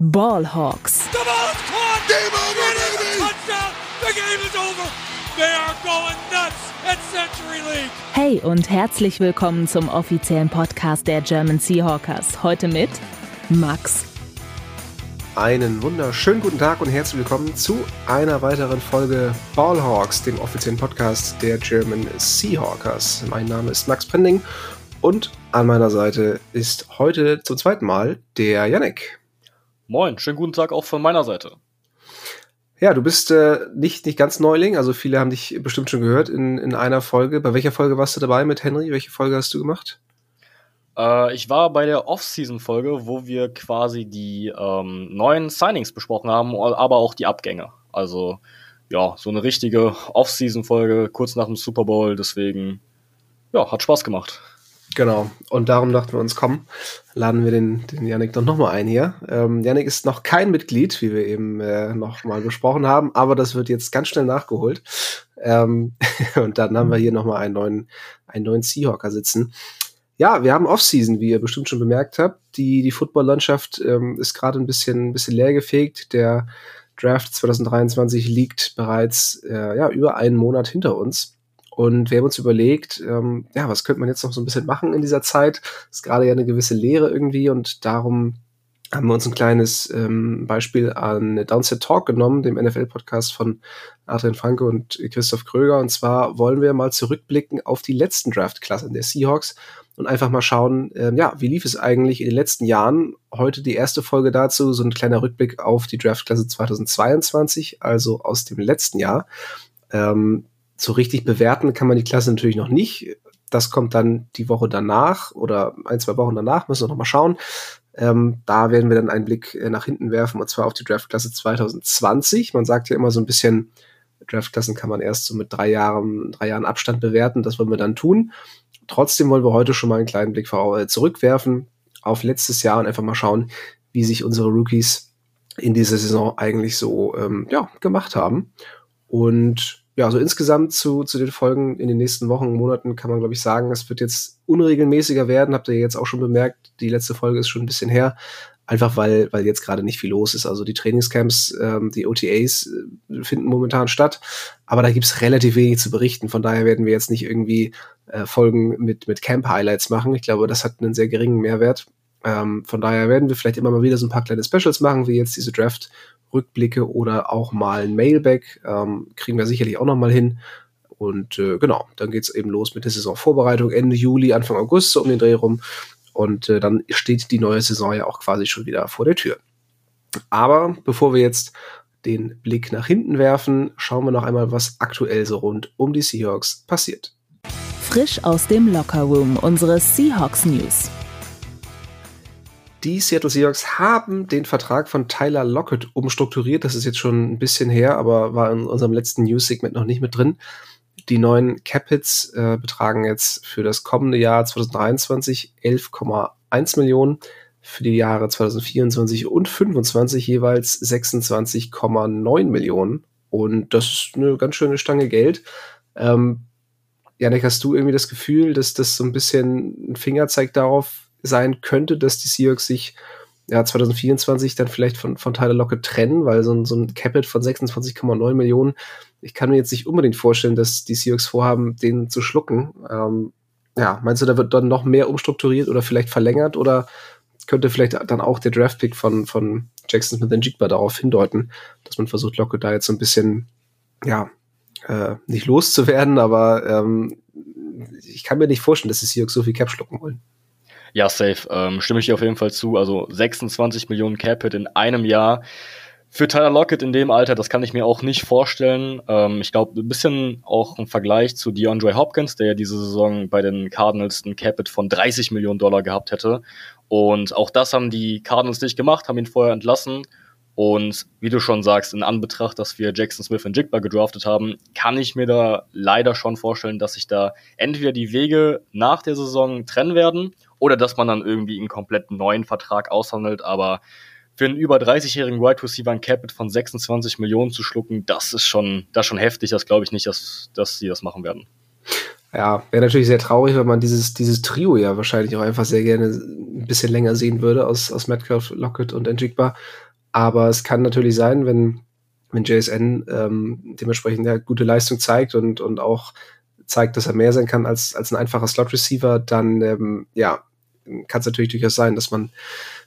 Ballhawks. The ball is caught. Game over, baby. Touchdown. The game is over. They are going nuts at Century League. Hey und herzlich willkommen zum offiziellen Podcast der German Seahawkers. Heute mit Max. Einen wunderschönen guten Tag und herzlich willkommen zu einer weiteren Folge Ballhawks, dem offiziellen Podcast der German Seahawkers. Mein Name ist Max Pending und an meiner Seite ist heute zum zweiten Mal der Yannick. Moin, schönen guten Tag auch von meiner Seite. Ja, du bist äh, nicht, nicht ganz Neuling, also viele haben dich bestimmt schon gehört in, in einer Folge. Bei welcher Folge warst du dabei mit Henry? Welche Folge hast du gemacht? Äh, ich war bei der Off-Season-Folge, wo wir quasi die ähm, neuen Signings besprochen haben, aber auch die Abgänge. Also ja, so eine richtige Off-Season-Folge kurz nach dem Super Bowl, deswegen ja, hat Spaß gemacht. Genau. Und darum dachten wir uns, komm, laden wir den, den Yannick doch nochmal ein hier. Ähm, Yannick ist noch kein Mitglied, wie wir eben äh, noch mal besprochen haben, aber das wird jetzt ganz schnell nachgeholt. Ähm, und dann haben wir hier nochmal einen neuen, einen neuen Seahawker sitzen. Ja, wir haben Offseason, wie ihr bestimmt schon bemerkt habt. Die, die Football-Landschaft ähm, ist gerade ein bisschen, ein bisschen leer gefegt. Der Draft 2023 liegt bereits äh, ja, über einen Monat hinter uns. Und wir haben uns überlegt, ähm, ja, was könnte man jetzt noch so ein bisschen machen in dieser Zeit? Ist gerade ja eine gewisse Lehre irgendwie und darum haben wir uns ein kleines ähm, Beispiel an Downset Talk genommen, dem NFL-Podcast von Adrian Franke und Christoph Kröger. Und zwar wollen wir mal zurückblicken auf die letzten Draft-Klassen der Seahawks und einfach mal schauen, ähm, ja, wie lief es eigentlich in den letzten Jahren? Heute die erste Folge dazu, so ein kleiner Rückblick auf die Draft-Klasse 2022, also aus dem letzten Jahr. Ähm, so richtig bewerten kann man die Klasse natürlich noch nicht. Das kommt dann die Woche danach oder ein, zwei Wochen danach, müssen wir noch mal schauen. Ähm, da werden wir dann einen Blick äh, nach hinten werfen, und zwar auf die Draftklasse 2020. Man sagt ja immer so ein bisschen, Draftklassen kann man erst so mit drei Jahren, drei Jahren Abstand bewerten. Das wollen wir dann tun. Trotzdem wollen wir heute schon mal einen kleinen Blick äh, zurückwerfen auf letztes Jahr und einfach mal schauen, wie sich unsere Rookies in dieser Saison eigentlich so ähm, ja, gemacht haben. Und ja, also insgesamt zu, zu den Folgen in den nächsten Wochen, Monaten kann man, glaube ich, sagen, es wird jetzt unregelmäßiger werden. Habt ihr jetzt auch schon bemerkt, die letzte Folge ist schon ein bisschen her. Einfach weil, weil jetzt gerade nicht viel los ist. Also die Trainingscamps, ähm, die OTAs äh, finden momentan statt, aber da gibt's relativ wenig zu berichten. Von daher werden wir jetzt nicht irgendwie äh, Folgen mit, mit Camp-Highlights machen. Ich glaube, das hat einen sehr geringen Mehrwert. Ähm, von daher werden wir vielleicht immer mal wieder so ein paar kleine Specials machen, wie jetzt diese Draft Rückblicke oder auch mal ein Mailback. Ähm, kriegen wir sicherlich auch noch mal hin. Und äh, genau, dann geht's eben los mit der Saisonvorbereitung Ende Juli, Anfang August, so um den Dreh rum. Und äh, dann steht die neue Saison ja auch quasi schon wieder vor der Tür. Aber bevor wir jetzt den Blick nach hinten werfen, schauen wir noch einmal, was aktuell so rund um die Seahawks passiert. Frisch aus dem Lockerroom unsere Seahawks News. Die Seattle Seahawks haben den Vertrag von Tyler Lockett umstrukturiert. Das ist jetzt schon ein bisschen her, aber war in unserem letzten News-Segment noch nicht mit drin. Die neuen Cap-Hits äh, betragen jetzt für das kommende Jahr 2023 11,1 Millionen, für die Jahre 2024 und 2025 jeweils 26,9 Millionen. Und das ist eine ganz schöne Stange Geld. Ähm, Janik, hast du irgendwie das Gefühl, dass das so ein bisschen ein Fingerzeig darauf sein könnte, dass die Seahawks sich ja, 2024 dann vielleicht von, von Tyler Lockett trennen, weil so ein, so ein Capit von 26,9 Millionen, ich kann mir jetzt nicht unbedingt vorstellen, dass die Seahawks vorhaben, den zu schlucken. Ähm, ja, meinst du, da wird dann noch mehr umstrukturiert oder vielleicht verlängert oder könnte vielleicht dann auch der Draftpick von, von Jackson Smith Jigba darauf hindeuten, dass man versucht, Lockett da jetzt so ein bisschen, ja, äh, nicht loszuwerden, aber ähm, ich kann mir nicht vorstellen, dass die Seahawks so viel Cap schlucken wollen. Ja, safe. Ähm, stimme ich dir auf jeden Fall zu. Also 26 Millionen Cap-Hit in einem Jahr. Für Tyler Lockett in dem Alter, das kann ich mir auch nicht vorstellen. Ähm, ich glaube, ein bisschen auch im Vergleich zu DeAndre Hopkins, der ja diese Saison bei den Cardinals ein Capit von 30 Millionen Dollar gehabt hätte. Und auch das haben die Cardinals nicht gemacht, haben ihn vorher entlassen. Und wie du schon sagst, in Anbetracht, dass wir Jackson Smith und Jigba gedraftet haben, kann ich mir da leider schon vorstellen, dass sich da entweder die Wege nach der Saison trennen werden oder dass man dann irgendwie einen komplett neuen Vertrag aushandelt. Aber für einen über 30-jährigen Wide Receiver ein Capit von 26 Millionen zu schlucken, das ist schon, das schon heftig. Das glaube ich nicht, dass, dass sie das machen werden. Ja, wäre natürlich sehr traurig, wenn man dieses, dieses Trio ja wahrscheinlich auch einfach sehr gerne ein bisschen länger sehen würde aus, aus Metcalf, Lockett und Njigba. Aber es kann natürlich sein, wenn, wenn JSN ähm, dementsprechend ja gute Leistung zeigt und, und auch zeigt, dass er mehr sein kann als, als ein einfacher Slot-Receiver, dann ähm, ja, kann es natürlich durchaus sein, dass man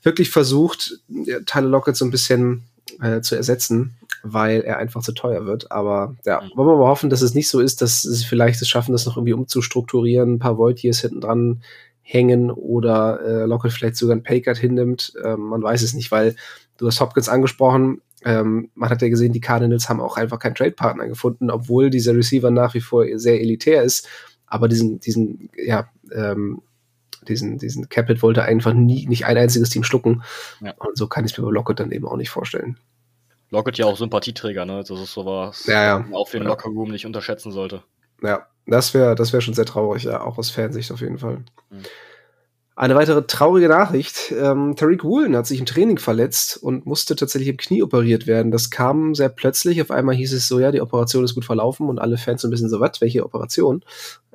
wirklich versucht, Tyler Lockett so ein bisschen äh, zu ersetzen, weil er einfach zu teuer wird. Aber ja, mhm. wollen wir mal hoffen, dass es nicht so ist, dass sie vielleicht es schaffen, das noch irgendwie umzustrukturieren, ein paar Void-Years hinten dran hängen oder äh, Lockett vielleicht sogar ein Paycard hinnimmt. Ähm, man weiß es nicht, weil du hast Hopkins angesprochen. Ähm, man hat ja gesehen, die Cardinals haben auch einfach keinen Trade-Partner gefunden, obwohl dieser Receiver nach wie vor sehr elitär ist. Aber diesen, diesen, ja, ähm, diesen, diesen Capit wollte einfach nie, nicht ein einziges Team schlucken. Ja. Und so kann ich es mir bei Lockett dann eben auch nicht vorstellen. Lockett ja auch Sympathieträger, ne? Das ist sowas, ja, ja. man auch für den ja. Lockerroom nicht unterschätzen sollte. Ja, das wäre das wär schon sehr traurig, ja, auch aus Fansicht auf jeden Fall. Mhm. Eine weitere traurige Nachricht. Ähm, Tariq Woolen hat sich im Training verletzt und musste tatsächlich im Knie operiert werden. Das kam sehr plötzlich. Auf einmal hieß es so, ja, die Operation ist gut verlaufen und alle Fans so ein bisschen so, was, welche Operation?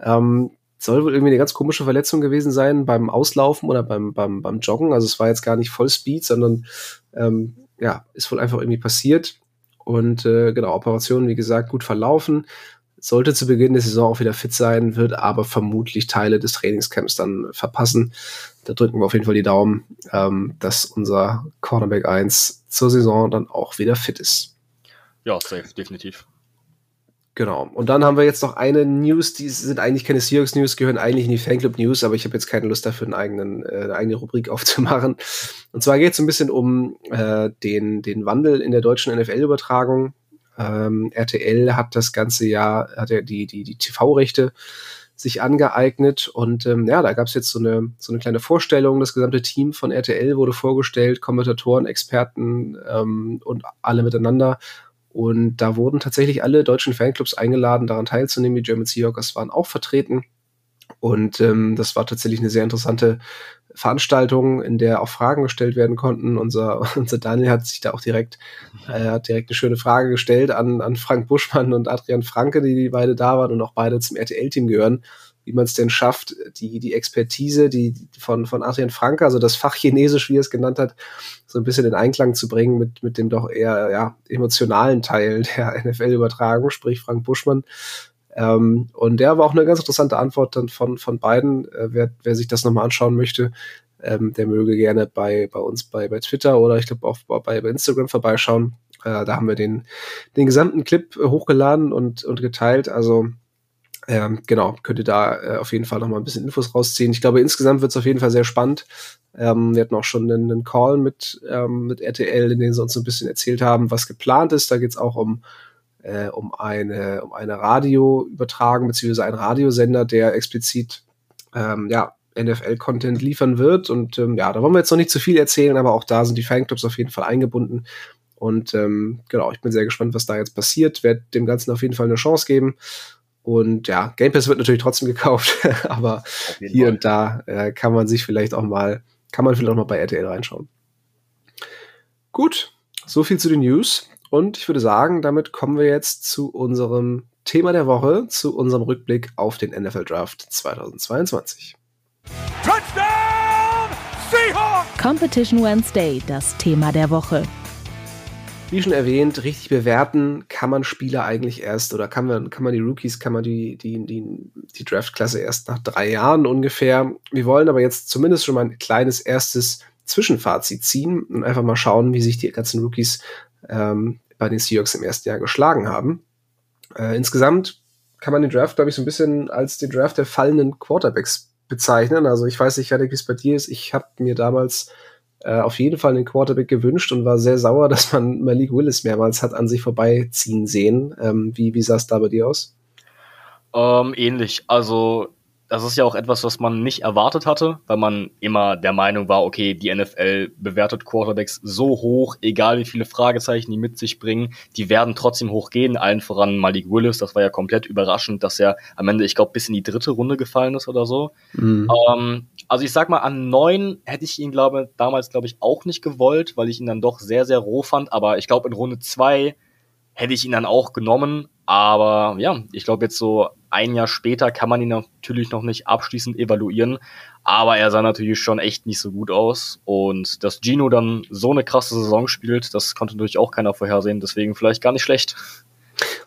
Ähm, soll wohl irgendwie eine ganz komische Verletzung gewesen sein beim Auslaufen oder beim, beim, beim Joggen. Also es war jetzt gar nicht Vollspeed, sondern ähm, ja, ist wohl einfach irgendwie passiert. Und äh, genau, Operationen, wie gesagt, gut verlaufen. Sollte zu Beginn der Saison auch wieder fit sein, wird aber vermutlich Teile des Trainingscamps dann verpassen. Da drücken wir auf jeden Fall die Daumen, ähm, dass unser Cornerback 1 zur Saison dann auch wieder fit ist. Ja, safe, definitiv. Genau. Und dann haben wir jetzt noch eine News, die sind eigentlich keine Seahawks News, gehören eigentlich in die Fanclub News, aber ich habe jetzt keine Lust dafür, einen eigenen, äh, eine eigene Rubrik aufzumachen. Und zwar geht es ein bisschen um äh, den, den Wandel in der deutschen NFL-Übertragung. Ähm, RTL hat das ganze Jahr, hat er die, die, die TV-Rechte sich angeeignet und ähm, ja, da gab es jetzt so eine, so eine kleine Vorstellung. Das gesamte Team von RTL wurde vorgestellt, Kommentatoren, Experten ähm, und alle miteinander. Und da wurden tatsächlich alle deutschen Fanclubs eingeladen, daran teilzunehmen. Die German Seahawkers waren auch vertreten. Und ähm, das war tatsächlich eine sehr interessante Veranstaltung, in der auch Fragen gestellt werden konnten. Unser, unser Daniel hat sich da auch direkt, äh, hat direkt eine schöne Frage gestellt an, an Frank Buschmann und Adrian Franke, die, beide da waren und auch beide zum RTL-Team gehören wie man es denn schafft, die, die Expertise, die von, von Adrian Franke, also das Fach Chinesisch, wie er es genannt hat, so ein bisschen in Einklang zu bringen mit, mit dem doch eher ja, emotionalen Teil der NFL-Übertragung, sprich Frank Buschmann. Ähm, und der war auch eine ganz interessante Antwort dann von, von beiden. Äh, wer, wer sich das nochmal anschauen möchte, ähm, der möge gerne bei, bei uns bei, bei Twitter oder ich glaube auch bei, bei Instagram vorbeischauen. Äh, da haben wir den, den gesamten Clip hochgeladen und, und geteilt. Also ähm, genau, könnt ihr da äh, auf jeden Fall noch mal ein bisschen Infos rausziehen. Ich glaube, insgesamt wird es auf jeden Fall sehr spannend. Ähm, wir hatten auch schon einen, einen Call mit, ähm, mit RTL, in dem sie uns so ein bisschen erzählt haben, was geplant ist. Da geht es auch um, äh, um eine, um eine Radioübertragung, beziehungsweise einen Radiosender, der explizit ähm, ja, NFL-Content liefern wird. Und ähm, ja, da wollen wir jetzt noch nicht zu viel erzählen, aber auch da sind die Fanclubs auf jeden Fall eingebunden. Und ähm, genau, ich bin sehr gespannt, was da jetzt passiert. Werde dem Ganzen auf jeden Fall eine Chance geben. Und ja, Game Pass wird natürlich trotzdem gekauft, aber hier Fall. und da äh, kann man sich vielleicht auch mal, kann man vielleicht auch mal bei RTL reinschauen. Gut, so viel zu den News. Und ich würde sagen, damit kommen wir jetzt zu unserem Thema der Woche, zu unserem Rückblick auf den NFL Draft 2022. Touchdown! Seahawks! Competition Wednesday, das Thema der Woche. Wie schon erwähnt, richtig bewerten kann man Spieler eigentlich erst oder kann man, kann man die Rookies, kann man die, die, die, die Draftklasse erst nach drei Jahren ungefähr. Wir wollen aber jetzt zumindest schon mal ein kleines erstes Zwischenfazit ziehen und einfach mal schauen, wie sich die ganzen Rookies ähm, bei den Seahawks im ersten Jahr geschlagen haben. Äh, insgesamt kann man den Draft, glaube ich, so ein bisschen als den Draft der fallenden Quarterbacks bezeichnen. Also ich weiß nicht, wie es bei dir ist. Ich habe mir damals äh, auf jeden Fall einen Quarterback gewünscht und war sehr sauer, dass man Malik Willis mehrmals hat an sich vorbeiziehen sehen. Ähm, wie, wie sah es da bei dir aus? Ähm, ähnlich. Also das ist ja auch etwas, was man nicht erwartet hatte, weil man immer der Meinung war, okay, die NFL bewertet Quarterbacks so hoch, egal wie viele Fragezeichen die mit sich bringen, die werden trotzdem hochgehen, allen voran Malik Willis, das war ja komplett überraschend, dass er am Ende, ich glaube, bis in die dritte Runde gefallen ist oder so. Mhm. Ähm, also ich sag mal, an neun hätte ich ihn, glaube damals, glaube ich, auch nicht gewollt, weil ich ihn dann doch sehr, sehr roh fand, aber ich glaube, in Runde zwei hätte ich ihn dann auch genommen. Aber ja, ich glaube, jetzt so ein Jahr später kann man ihn natürlich noch nicht abschließend evaluieren. Aber er sah natürlich schon echt nicht so gut aus. Und dass Gino dann so eine krasse Saison spielt, das konnte natürlich auch keiner vorhersehen. Deswegen vielleicht gar nicht schlecht.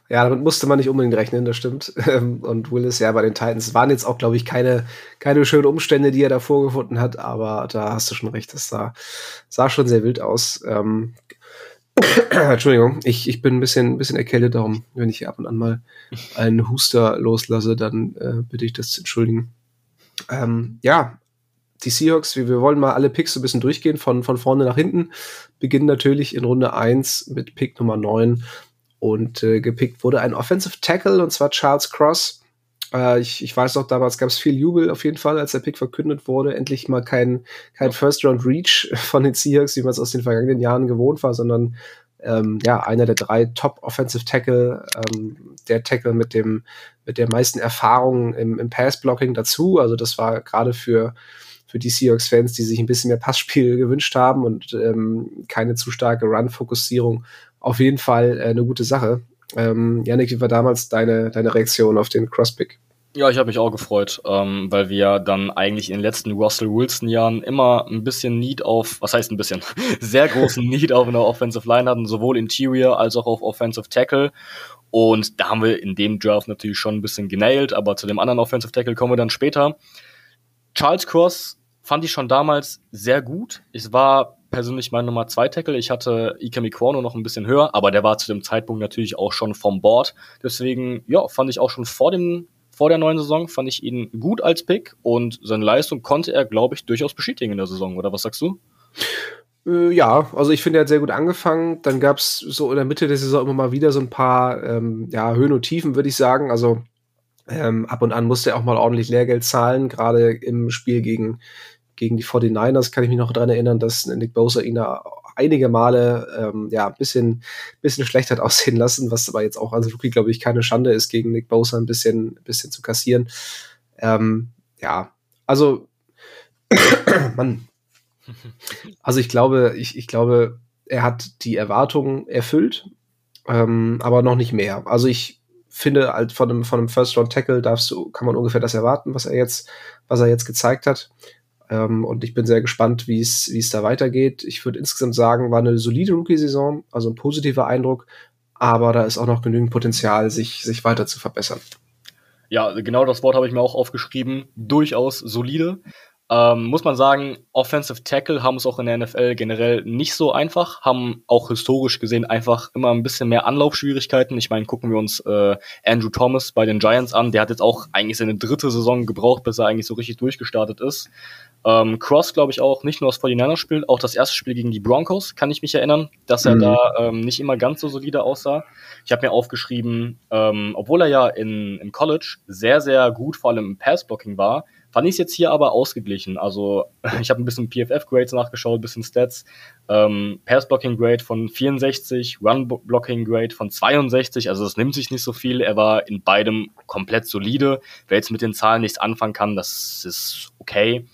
Ja, damit musste man nicht unbedingt rechnen, das stimmt. Ähm, und Willis, ja, bei den Titans waren jetzt auch, glaube ich, keine, keine schönen Umstände, die er da vorgefunden hat, aber da hast du schon recht, das sah, sah schon sehr wild aus. Ähm, Entschuldigung, ich, ich bin ein bisschen, ein bisschen erkältet, darum, wenn ich ab und an mal einen Huster loslasse, dann äh, bitte ich das zu entschuldigen. Ähm, ja, die Seahawks, wir, wir wollen mal alle Picks so ein bisschen durchgehen, von, von vorne nach hinten. Beginnen natürlich in Runde 1 mit Pick Nummer 9 und äh, gepickt wurde ein Offensive Tackle und zwar Charles Cross. Äh, ich, ich weiß noch, damals gab es viel Jubel auf jeden Fall, als der Pick verkündet wurde. Endlich mal kein, kein First-Round-Reach von den Seahawks, wie man es aus den vergangenen Jahren gewohnt war, sondern ähm, ja, einer der drei Top Offensive Tackle, ähm, der Tackle mit dem, mit der meisten Erfahrung im, im Pass-Blocking dazu. Also das war gerade für, für die Seahawks-Fans, die sich ein bisschen mehr Passspiel gewünscht haben und ähm, keine zu starke Run-Fokussierung, auf jeden Fall äh, eine gute Sache. Ähm, Janik, wie war damals deine, deine Reaktion auf den Crosspick? Ja, ich habe mich auch gefreut, ähm, weil wir dann eigentlich in den letzten Russell Wilson-Jahren immer ein bisschen Need auf, was heißt ein bisschen, sehr großen Need auf einer Offensive Line hatten, sowohl Interior als auch auf Offensive Tackle. Und da haben wir in dem Draft natürlich schon ein bisschen genailt, aber zu dem anderen Offensive Tackle kommen wir dann später. Charles Cross fand ich schon damals sehr gut. Es war persönlich mein Nummer 2 Tackle. Ich hatte Ike Mikwano noch ein bisschen höher, aber der war zu dem Zeitpunkt natürlich auch schon vom Board. Deswegen, ja, fand ich auch schon vor dem vor der neuen Saison fand ich ihn gut als Pick und seine Leistung konnte er, glaube ich, durchaus bestätigen in der Saison, oder was sagst du? Äh, ja, also ich finde, er hat sehr gut angefangen. Dann gab es so in der Mitte der Saison immer mal wieder so ein paar ähm, ja, Höhen und Tiefen, würde ich sagen. Also ähm, ab und an musste er auch mal ordentlich Lehrgeld zahlen, gerade im Spiel gegen, gegen die 49ers kann ich mich noch daran erinnern, dass Nick Bosa ihn da einige Male ähm, ja ein bisschen, bisschen schlecht hat aussehen lassen, was aber jetzt auch als Rookie, glaube ich, keine Schande ist, gegen Nick Bosa ein bisschen, ein bisschen zu kassieren. Ähm, ja, also Mann. Also ich glaube, ich, ich glaube, er hat die Erwartungen erfüllt, ähm, aber noch nicht mehr. Also ich finde, halt von einem, von einem First-Round-Tackle darfst du, kann man ungefähr das erwarten, was er jetzt, was er jetzt gezeigt hat. Ähm, und ich bin sehr gespannt, wie es da weitergeht. Ich würde insgesamt sagen, war eine solide Rookie-Saison, also ein positiver Eindruck, aber da ist auch noch genügend Potenzial, sich, sich weiter zu verbessern. Ja, genau das Wort habe ich mir auch aufgeschrieben. Durchaus solide. Ähm, muss man sagen, Offensive Tackle haben es auch in der NFL generell nicht so einfach, haben auch historisch gesehen einfach immer ein bisschen mehr Anlaufschwierigkeiten. Ich meine, gucken wir uns äh, Andrew Thomas bei den Giants an, der hat jetzt auch eigentlich seine dritte Saison gebraucht, bis er eigentlich so richtig durchgestartet ist. Ähm, Cross, glaube ich, auch nicht nur das 49 spielt, auch das erste Spiel gegen die Broncos, kann ich mich erinnern, dass er mhm. da ähm, nicht immer ganz so solide aussah. Ich habe mir aufgeschrieben, ähm, obwohl er ja in, im College sehr, sehr gut vor allem im Passblocking war, Fand ich es jetzt hier aber ausgeglichen. Also ich habe ein bisschen PFF-Grades nachgeschaut, ein bisschen Stats. Ähm, Pass-Blocking-Grade von 64, Run-Blocking-Grade von 62. Also das nimmt sich nicht so viel. Er war in beidem komplett solide. Wer jetzt mit den Zahlen nichts anfangen kann, das ist okay.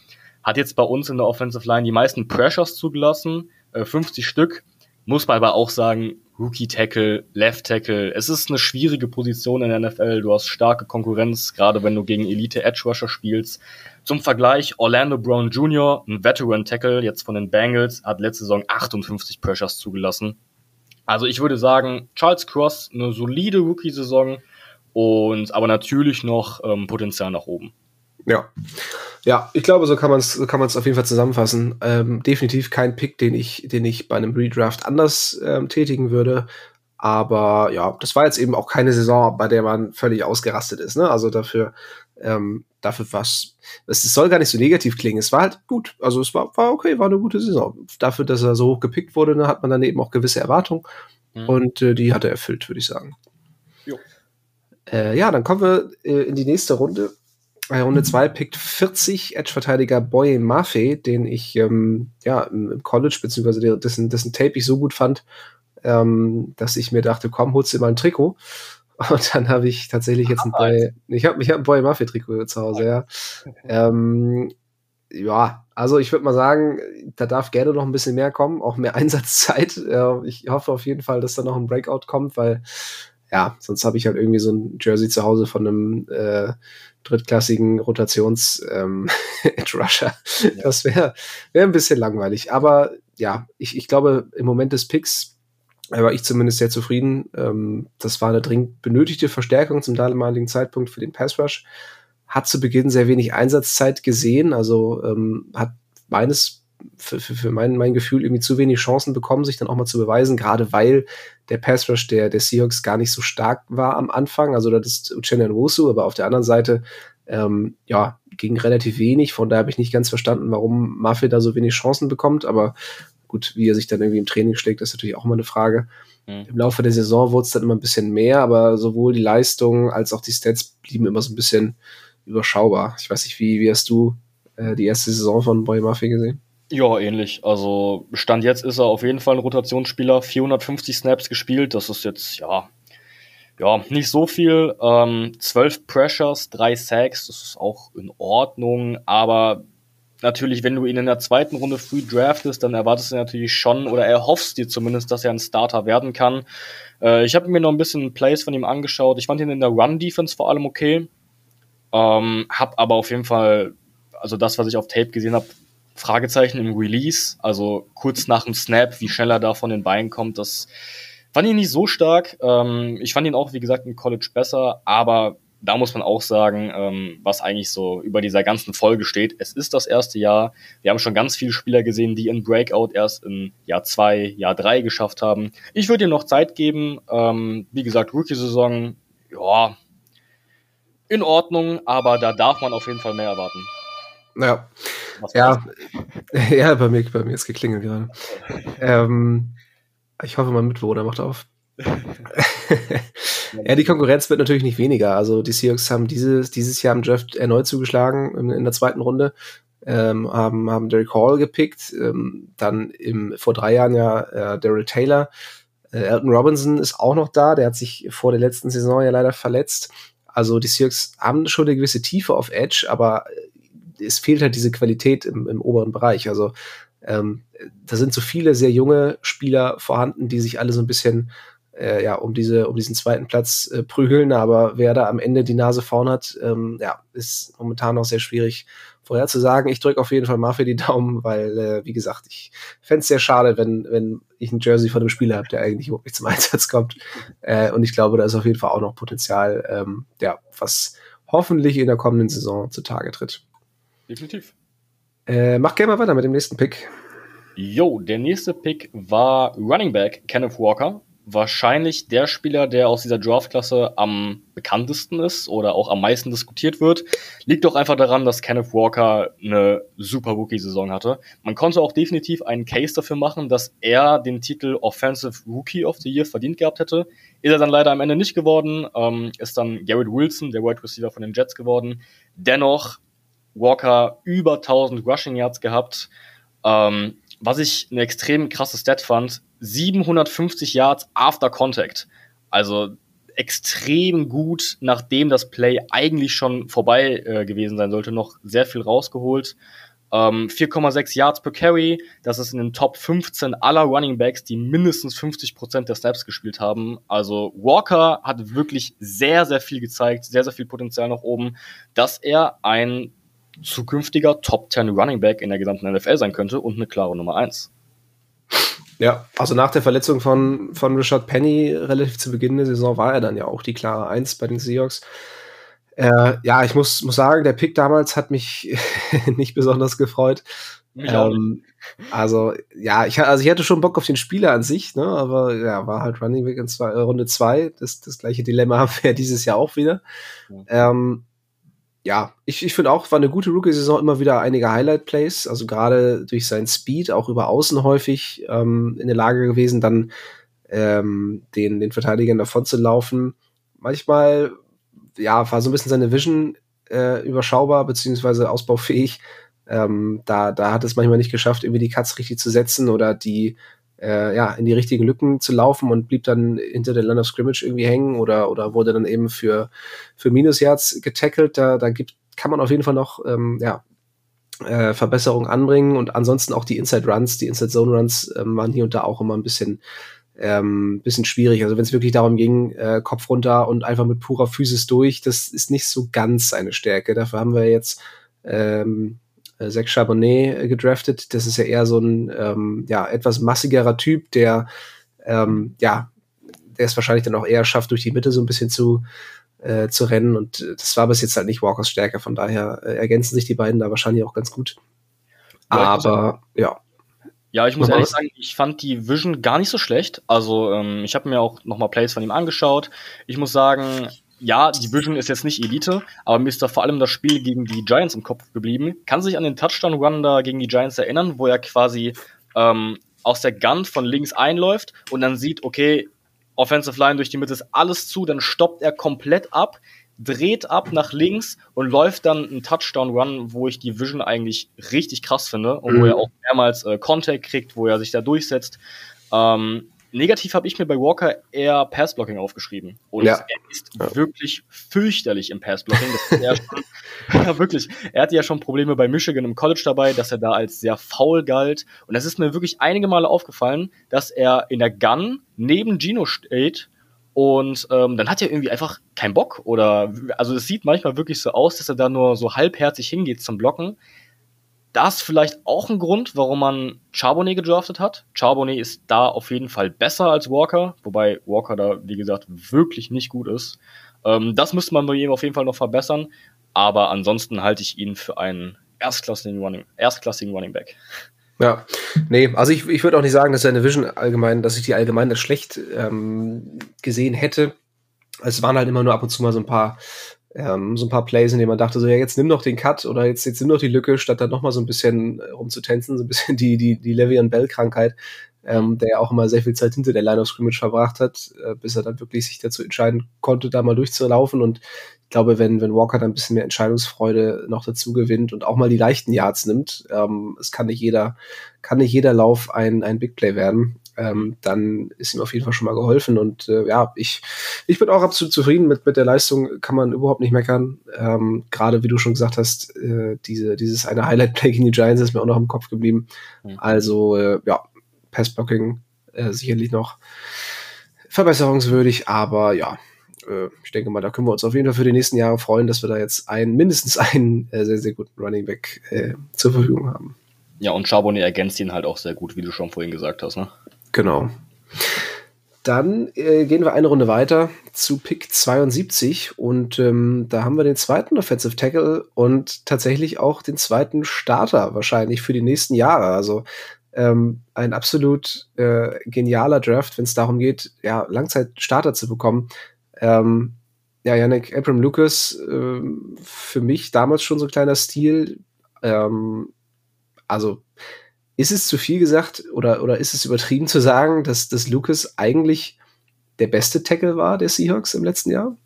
Hat jetzt bei uns in der Offensive Line die meisten Pressures zugelassen, äh, 50 Stück. Muss man aber auch sagen, Rookie Tackle, Left Tackle. Es ist eine schwierige Position in der NFL. Du hast starke Konkurrenz, gerade wenn du gegen Elite Edge Rusher spielst. Zum Vergleich, Orlando Brown Jr., ein Veteran Tackle, jetzt von den Bengals, hat letzte Saison 58 Pressures zugelassen. Also ich würde sagen, Charles Cross, eine solide Rookie-Saison und aber natürlich noch ähm, Potenzial nach oben. Ja. Ja, ich glaube, so kann man es so kann man es auf jeden Fall zusammenfassen. Ähm, definitiv kein Pick, den ich, den ich bei einem Redraft anders ähm, tätigen würde. Aber ja, das war jetzt eben auch keine Saison, bei der man völlig ausgerastet ist. Ne? Also dafür, ähm, dafür was. Es soll gar nicht so negativ klingen. Es war halt gut. Also es war, war okay, war eine gute Saison. Dafür, dass er so hoch gepickt wurde, ne, hat man dann eben auch gewisse Erwartungen. Mhm. Und äh, die hat er erfüllt, würde ich sagen. Äh, ja, dann kommen wir äh, in die nächste Runde. Bei Runde 2 pickt 40 Edge-Verteidiger Boye Maffei, den ich ähm, ja, im College, beziehungsweise dessen, dessen Tape ich so gut fand, ähm, dass ich mir dachte, komm, holst dir mal ein Trikot. Und dann habe ich tatsächlich jetzt ein Boy, ich habe ich hab ein Boye Maffei Trikot zu Hause, ja. Ähm, ja, also ich würde mal sagen, da darf gerne noch ein bisschen mehr kommen, auch mehr Einsatzzeit. ich hoffe auf jeden Fall, dass da noch ein Breakout kommt, weil ja, sonst habe ich halt irgendwie so ein Jersey zu Hause von einem äh, drittklassigen Rotations ähm, Edge Rusher. Ja. Das wäre wär ein bisschen langweilig. Aber ja, ich, ich glaube, im Moment des Picks war ich zumindest sehr zufrieden. Ähm, das war eine dringend benötigte Verstärkung zum damaligen Zeitpunkt für den Pass Rush hat zu Beginn sehr wenig Einsatzzeit gesehen, also ähm, hat meines für, für, für mein, mein Gefühl irgendwie zu wenig Chancen bekommen, sich dann auch mal zu beweisen, gerade weil der Pass Rush der, der Seahawks gar nicht so stark war am Anfang. Also das ist Uchenna Nwosu, aber auf der anderen Seite ähm, ja, ging relativ wenig. Von daher habe ich nicht ganz verstanden, warum Mafia da so wenig Chancen bekommt. Aber gut, wie er sich dann irgendwie im Training schlägt, ist natürlich auch immer eine Frage. Mhm. Im Laufe der Saison wurde es dann immer ein bisschen mehr, aber sowohl die Leistung als auch die Stats blieben immer so ein bisschen überschaubar. Ich weiß nicht, wie, wie hast du äh, die erste Saison von Boy Murphy gesehen? Ja, ähnlich. Also Stand jetzt ist er auf jeden Fall ein Rotationsspieler, 450 Snaps gespielt. Das ist jetzt, ja, ja, nicht so viel. Ähm, 12 Pressures, 3 Sacks, das ist auch in Ordnung, aber natürlich, wenn du ihn in der zweiten Runde früh draftest, dann erwartest du natürlich schon oder erhoffst dir zumindest, dass er ein Starter werden kann. Äh, ich habe mir noch ein bisschen Plays von ihm angeschaut. Ich fand ihn in der Run-Defense vor allem okay. Ähm, hab aber auf jeden Fall, also das, was ich auf Tape gesehen habe, Fragezeichen im Release, also kurz nach dem Snap, wie schnell er da von den Beinen kommt, das fand ich nicht so stark. Ähm, ich fand ihn auch, wie gesagt, im College besser, aber da muss man auch sagen, ähm, was eigentlich so über dieser ganzen Folge steht. Es ist das erste Jahr. Wir haben schon ganz viele Spieler gesehen, die in Breakout erst in Jahr zwei, Jahr drei geschafft haben. Ich würde ihm noch Zeit geben. Ähm, wie gesagt, Rookie-Saison, ja, in Ordnung, aber da darf man auf jeden Fall mehr erwarten. Ja. Ja, ja, bei mir, bei mir ist geklingelt gerade. Ähm, ich hoffe, mein Mitbewohner macht auf. ja, die Konkurrenz wird natürlich nicht weniger. Also die Seahawks haben dieses, dieses Jahr im Draft erneut zugeschlagen in, in der zweiten Runde. Ähm, haben, haben Derek Hall gepickt, ähm, dann im, vor drei Jahren ja äh, Daryl Taylor. Äh, Elton Robinson ist auch noch da, der hat sich vor der letzten Saison ja leider verletzt. Also die Seahawks haben schon eine gewisse Tiefe auf Edge, aber es fehlt halt diese Qualität im, im oberen Bereich. Also ähm, da sind so viele sehr junge Spieler vorhanden, die sich alle so ein bisschen äh, ja, um, diese, um diesen zweiten Platz äh, prügeln. Aber wer da am Ende die Nase vorn hat, ähm, ja, ist momentan noch sehr schwierig vorherzusagen. Ich drücke auf jeden Fall mal für die Daumen, weil, äh, wie gesagt, ich fände es sehr schade, wenn, wenn ich ein Jersey von einem Spieler habe, der eigentlich überhaupt nicht zum Einsatz kommt. Äh, und ich glaube, da ist auf jeden Fall auch noch Potenzial, ähm, ja, was hoffentlich in der kommenden Saison zutage tritt. Definitiv. Äh, mach gerne mal weiter mit dem nächsten Pick. Jo, der nächste Pick war Running Back Kenneth Walker wahrscheinlich der Spieler, der aus dieser Draftklasse am bekanntesten ist oder auch am meisten diskutiert wird. Liegt doch einfach daran, dass Kenneth Walker eine super Rookie-Saison hatte. Man konnte auch definitiv einen Case dafür machen, dass er den Titel Offensive Rookie of the Year verdient gehabt hätte. Ist er dann leider am Ende nicht geworden. Ähm, ist dann Garrett Wilson, der Wide Receiver von den Jets geworden. Dennoch Walker über 1000 Rushing Yards gehabt. Ähm, was ich eine extrem krasse Stat fand, 750 Yards after Contact. Also extrem gut, nachdem das Play eigentlich schon vorbei äh, gewesen sein sollte, noch sehr viel rausgeholt. Ähm, 4,6 Yards per Carry, das ist in den Top 15 aller Running Backs, die mindestens 50% der Snaps gespielt haben. Also Walker hat wirklich sehr, sehr viel gezeigt, sehr, sehr viel Potenzial nach oben, dass er ein zukünftiger Top 10 Running Back in der gesamten NFL sein könnte und eine klare Nummer 1. Ja, also nach der Verletzung von, von Richard Penny relativ zu Beginn der Saison war er dann ja auch die klare Eins bei den Seahawks. Äh, ja, ich muss, muss sagen, der Pick damals hat mich nicht besonders gefreut. Ähm, also, ja, ich, also ich hatte schon Bock auf den Spieler an sich, ne, aber ja, war halt Running Back in zwei, äh, Runde 2. Das, das gleiche Dilemma haben wir dieses Jahr auch wieder. Ja. Ähm, ja, ich, ich finde auch, war eine gute Rookie-Saison immer wieder einige Highlight-Plays, also gerade durch seinen Speed, auch über Außen häufig ähm, in der Lage gewesen, dann ähm, den, den Verteidigern davon zu laufen. Manchmal, ja, war so ein bisschen seine Vision äh, überschaubar, beziehungsweise ausbaufähig. Ähm, da, da hat es manchmal nicht geschafft, irgendwie die Cuts richtig zu setzen oder die äh, ja, in die richtigen Lücken zu laufen und blieb dann hinter der Line of Scrimmage irgendwie hängen oder, oder wurde dann eben für, für Minusyards getackelt. Da, da gibt, kann man auf jeden Fall noch ähm, ja, äh, Verbesserungen anbringen und ansonsten auch die Inside Runs, die Inside Zone Runs äh, waren hier und da auch immer ein bisschen ähm, bisschen schwierig. Also wenn es wirklich darum ging, äh, Kopf runter und einfach mit purer Physis durch, das ist nicht so ganz seine Stärke. Dafür haben wir jetzt ähm, äh, Zach Charbonnet äh, gedraftet. Das ist ja eher so ein ähm, ja etwas massigerer Typ, der ähm, ja, der es wahrscheinlich dann auch eher schafft, durch die Mitte so ein bisschen zu äh, zu rennen. Und äh, das war bis jetzt halt nicht Walkers Stärke. Von daher äh, ergänzen sich die beiden da wahrscheinlich auch ganz gut. Aber ja. Ja, ich muss ehrlich sagen, ich fand die Vision gar nicht so schlecht. Also ähm, ich habe mir auch nochmal Plays von ihm angeschaut. Ich muss sagen, ja, die Vision ist jetzt nicht Elite, aber mir ist da vor allem das Spiel gegen die Giants im Kopf geblieben. Kann sich an den Touchdown-Run da gegen die Giants erinnern, wo er quasi ähm, aus der Gun von links einläuft und dann sieht, okay, Offensive Line durch die Mitte ist alles zu, dann stoppt er komplett ab, dreht ab nach links und läuft dann einen Touchdown-Run, wo ich die Vision eigentlich richtig krass finde und mhm. wo er auch mehrmals äh, Contact kriegt, wo er sich da durchsetzt. Ähm, negativ habe ich mir bei Walker eher Passblocking aufgeschrieben. Und ja. er ist ja. wirklich fürchterlich im Passblocking. ja, wirklich. Er hatte ja schon Probleme bei Michigan im College dabei, dass er da als sehr faul galt. Und es ist mir wirklich einige Male aufgefallen, dass er in der Gun neben Gino steht und ähm, dann hat er irgendwie einfach keinen Bock oder also es sieht manchmal wirklich so aus, dass er da nur so halbherzig hingeht zum Blocken. Das vielleicht auch ein Grund, warum man Charbonnet gedraftet hat. Charbonnet ist da auf jeden Fall besser als Walker, wobei Walker da, wie gesagt, wirklich nicht gut ist. Ähm, das müsste man bei ihm auf jeden Fall noch verbessern, aber ansonsten halte ich ihn für einen erstklassigen Running, erstklassigen Running Back. Ja, nee, also ich, ich würde auch nicht sagen, dass seine Vision allgemein, dass ich die allgemein als schlecht ähm, gesehen hätte. Es waren halt immer nur ab und zu mal so ein paar, ähm, so ein paar Plays, in denen man dachte, so, ja, jetzt nimm doch den Cut oder jetzt, jetzt nimm doch die Lücke, statt dann nochmal so ein bisschen äh, rumzutänzen, so ein bisschen die, die, die Le'Veon Bell-Krankheit, ähm, der ja auch immer sehr viel Zeit hinter der Line of Scrimmage verbracht hat, äh, bis er dann wirklich sich dazu entscheiden konnte, da mal durchzulaufen. Und ich glaube, wenn, wenn Walker dann ein bisschen mehr Entscheidungsfreude noch dazu gewinnt und auch mal die leichten Yards nimmt, ähm, es kann nicht jeder, kann nicht jeder Lauf ein, ein Big Play werden, ähm, dann ist ihm auf jeden Fall schon mal geholfen. Und äh, ja, ich, ich bin auch absolut zufrieden mit, mit der Leistung, kann man überhaupt nicht meckern. Ähm, Gerade wie du schon gesagt hast, äh, diese, dieses eine Highlight-Play gegen die Giants ist mir auch noch im Kopf geblieben. Mhm. Also, äh, ja, Passblocking äh, sicherlich noch verbesserungswürdig, aber ja, äh, ich denke mal, da können wir uns auf jeden Fall für die nächsten Jahre freuen, dass wir da jetzt einen, mindestens einen äh, sehr, sehr guten Running Back äh, zur Verfügung haben. Ja, und Charbonnet ergänzt ihn halt auch sehr gut, wie du schon vorhin gesagt hast, ne? Genau. Dann äh, gehen wir eine Runde weiter zu Pick 72 und ähm, da haben wir den zweiten Offensive Tackle und tatsächlich auch den zweiten Starter wahrscheinlich für die nächsten Jahre. Also ähm, ein absolut äh, genialer Draft, wenn es darum geht, ja, Langzeit-Starter zu bekommen. Ähm, ja, Yannick Abram Lucas, äh, für mich damals schon so ein kleiner Stil. Ähm, also ist es zu viel gesagt oder, oder ist es übertrieben zu sagen, dass, dass Lucas eigentlich der beste Tackle war der Seahawks im letzten Jahr?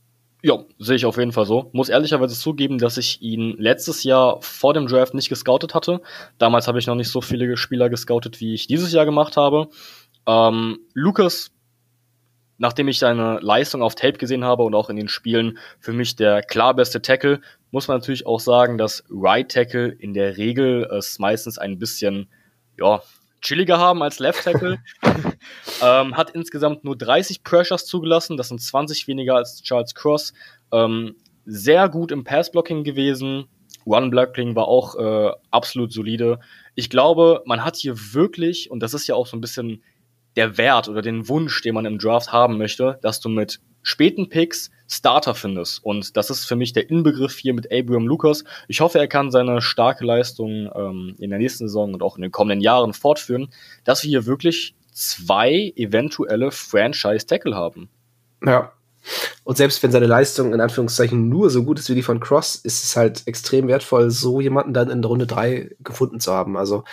Ja, sehe ich auf jeden Fall so. Muss ehrlicherweise zugeben, dass ich ihn letztes Jahr vor dem Draft nicht gescoutet hatte. Damals habe ich noch nicht so viele Spieler gescoutet, wie ich dieses Jahr gemacht habe. Ähm, Lucas nachdem ich seine Leistung auf Tape gesehen habe und auch in den Spielen für mich der klar beste Tackle, muss man natürlich auch sagen, dass Right Tackle in der Regel es meistens ein bisschen, ja, chilliger haben als Left Tackle. ähm, hat insgesamt nur 30 Pressures zugelassen, das sind 20 weniger als Charles Cross. Ähm, sehr gut im Passblocking gewesen. One-Blocking war auch äh, absolut solide. Ich glaube, man hat hier wirklich, und das ist ja auch so ein bisschen der Wert oder den Wunsch, den man im Draft haben möchte, dass du mit späten Picks Starter findest. Und das ist für mich der Inbegriff hier mit Abraham Lucas. Ich hoffe, er kann seine starke Leistung ähm, in der nächsten Saison und auch in den kommenden Jahren fortführen, dass wir hier wirklich zwei eventuelle Franchise-Tackle haben. Ja. Und selbst wenn seine Leistung in Anführungszeichen nur so gut ist wie die von Cross, ist es halt extrem wertvoll, so jemanden dann in der Runde drei gefunden zu haben. Also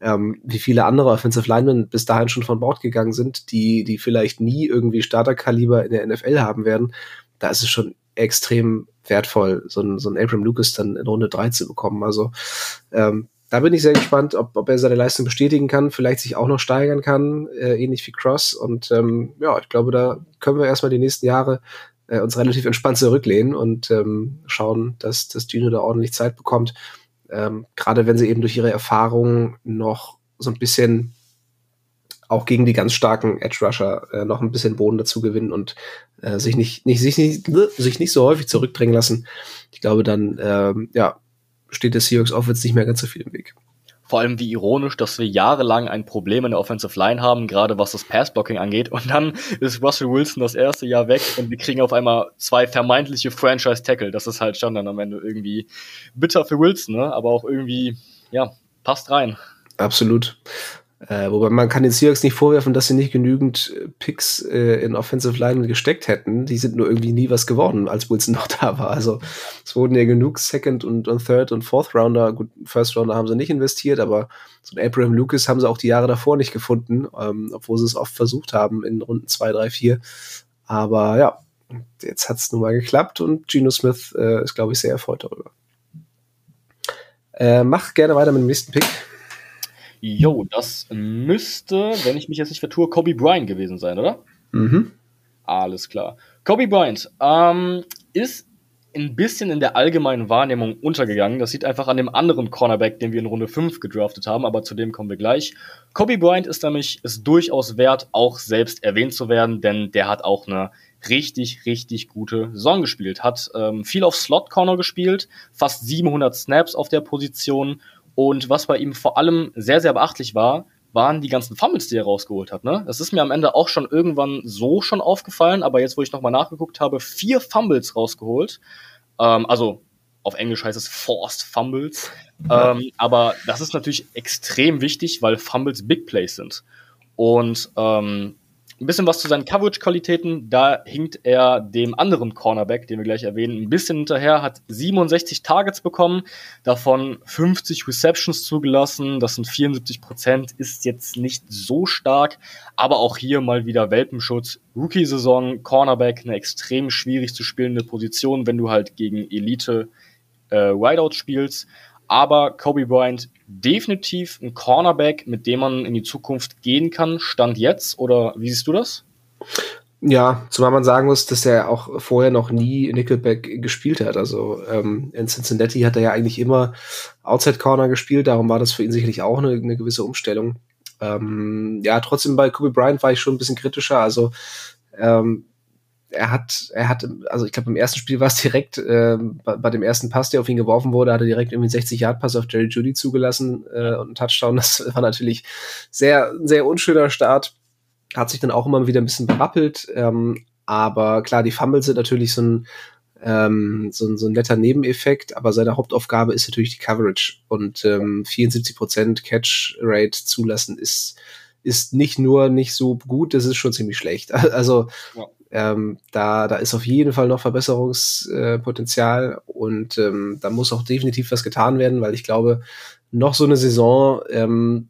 ähm, wie viele andere Offensive Linemen bis dahin schon von Bord gegangen sind, die, die vielleicht nie irgendwie Starterkaliber in der NFL haben werden, da ist es schon extrem wertvoll, so ein, so ein Abram Lucas dann in Runde 3 zu bekommen. Also ähm, da bin ich sehr gespannt, ob, ob er seine Leistung bestätigen kann, vielleicht sich auch noch steigern kann, äh, ähnlich wie Cross. Und ähm, ja, ich glaube, da können wir erstmal die nächsten Jahre äh, uns relativ entspannt zurücklehnen und ähm, schauen, dass, dass Gino da ordentlich Zeit bekommt ähm, gerade wenn sie eben durch ihre Erfahrung noch so ein bisschen auch gegen die ganz starken Edge Rusher äh, noch ein bisschen Boden dazu gewinnen und äh, sich nicht, nicht, sich nicht, sich nicht so häufig zurückdrängen lassen. Ich glaube, dann, ähm, ja, steht der Seahawks Offense nicht mehr ganz so viel im Weg. Vor allem wie ironisch, dass wir jahrelang ein Problem in der Offensive Line haben, gerade was das Passblocking angeht. Und dann ist Russell Wilson das erste Jahr weg und wir kriegen auf einmal zwei vermeintliche Franchise-Tackle. Das ist halt schon dann am Ende irgendwie bitter für Wilson, ne? aber auch irgendwie, ja, passt rein. Absolut. Äh, wobei man kann den Seahawks nicht vorwerfen, dass sie nicht genügend äh, Picks äh, in Offensive Line gesteckt hätten. Die sind nur irgendwie nie was geworden, als Wilson noch da war. Also es wurden ja genug Second und, und Third und Fourth Rounder. Gut, First Rounder haben sie nicht investiert, aber so ein Abraham Lucas haben sie auch die Jahre davor nicht gefunden, ähm, obwohl sie es oft versucht haben in Runden 2, 3, 4. Aber ja, jetzt hat es nun mal geklappt und Geno Smith äh, ist, glaube ich, sehr erfreut darüber. Äh, mach gerne weiter mit dem nächsten Pick. Jo, das müsste, wenn ich mich jetzt nicht vertue, Kobe Bryant gewesen sein, oder? Mhm. Alles klar. Kobe Bryant ähm, ist ein bisschen in der allgemeinen Wahrnehmung untergegangen. Das sieht einfach an dem anderen Cornerback, den wir in Runde 5 gedraftet haben, aber zu dem kommen wir gleich. Kobe Bryant ist nämlich es durchaus wert, auch selbst erwähnt zu werden, denn der hat auch eine richtig, richtig gute Saison gespielt. Hat ähm, viel auf Slot Corner gespielt, fast 700 Snaps auf der Position und was bei ihm vor allem sehr, sehr beachtlich war, waren die ganzen Fumbles, die er rausgeholt hat. Ne? Das ist mir am Ende auch schon irgendwann so schon aufgefallen, aber jetzt, wo ich nochmal nachgeguckt habe, vier Fumbles rausgeholt. Ähm, also auf Englisch heißt es Forced Fumbles. Ähm, aber das ist natürlich extrem wichtig, weil Fumbles Big Plays sind. Und ähm, ein bisschen was zu seinen Coverage-Qualitäten. Da hinkt er dem anderen Cornerback, den wir gleich erwähnen, ein bisschen hinterher, hat 67 Targets bekommen, davon 50 Receptions zugelassen. Das sind 74 Prozent, ist jetzt nicht so stark, aber auch hier mal wieder Welpenschutz. Rookie-Saison, Cornerback, eine extrem schwierig zu spielende Position, wenn du halt gegen Elite äh, Wideout spielst. Aber Kobe Bryant definitiv ein Cornerback, mit dem man in die Zukunft gehen kann, stand jetzt, oder wie siehst du das? Ja, zumal man sagen muss, dass er auch vorher noch nie Nickelback gespielt hat. Also ähm, in Cincinnati hat er ja eigentlich immer Outside Corner gespielt, darum war das für ihn sicherlich auch eine, eine gewisse Umstellung. Ähm, ja, trotzdem bei Kobe Bryant war ich schon ein bisschen kritischer. Also ähm, er hat, er hat, also ich glaube, im ersten Spiel war es direkt, äh, bei, bei, dem ersten Pass, der auf ihn geworfen wurde, hat er direkt irgendwie einen 60-Yard-Pass auf Jerry Judy zugelassen äh, und einen Touchdown. Das war natürlich sehr, sehr unschöner Start. Hat sich dann auch immer wieder ein bisschen berappelt. Ähm, aber klar, die Fumbles sind natürlich so ein, ähm, so, ein, so ein netter Nebeneffekt, aber seine Hauptaufgabe ist natürlich die Coverage. Und ähm, 74% Catch Rate zulassen ist, ist nicht nur nicht so gut, das ist schon ziemlich schlecht. Also ja. Ähm, da, da ist auf jeden Fall noch Verbesserungspotenzial und ähm, da muss auch definitiv was getan werden, weil ich glaube, noch so eine Saison ähm,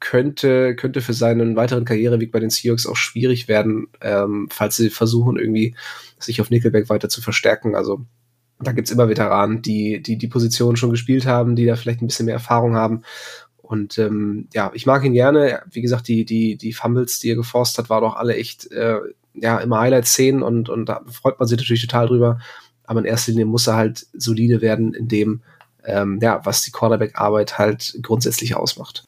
könnte, könnte für seinen weiteren Karriereweg bei den Seahawks auch schwierig werden, ähm, falls sie versuchen, irgendwie sich auf Nickelback weiter zu verstärken. Also da gibt's immer Veteranen, die, die die Position schon gespielt haben, die da vielleicht ein bisschen mehr Erfahrung haben. Und ähm, ja, ich mag ihn gerne. Wie gesagt, die, die, die Fumbles, die er geforst hat, waren doch alle echt äh, ja, immer Highlights sehen und, und da freut man sich natürlich total drüber. Aber in erster Linie muss er halt solide werden in dem, ähm, ja, was die Cornerback-Arbeit halt grundsätzlich ausmacht.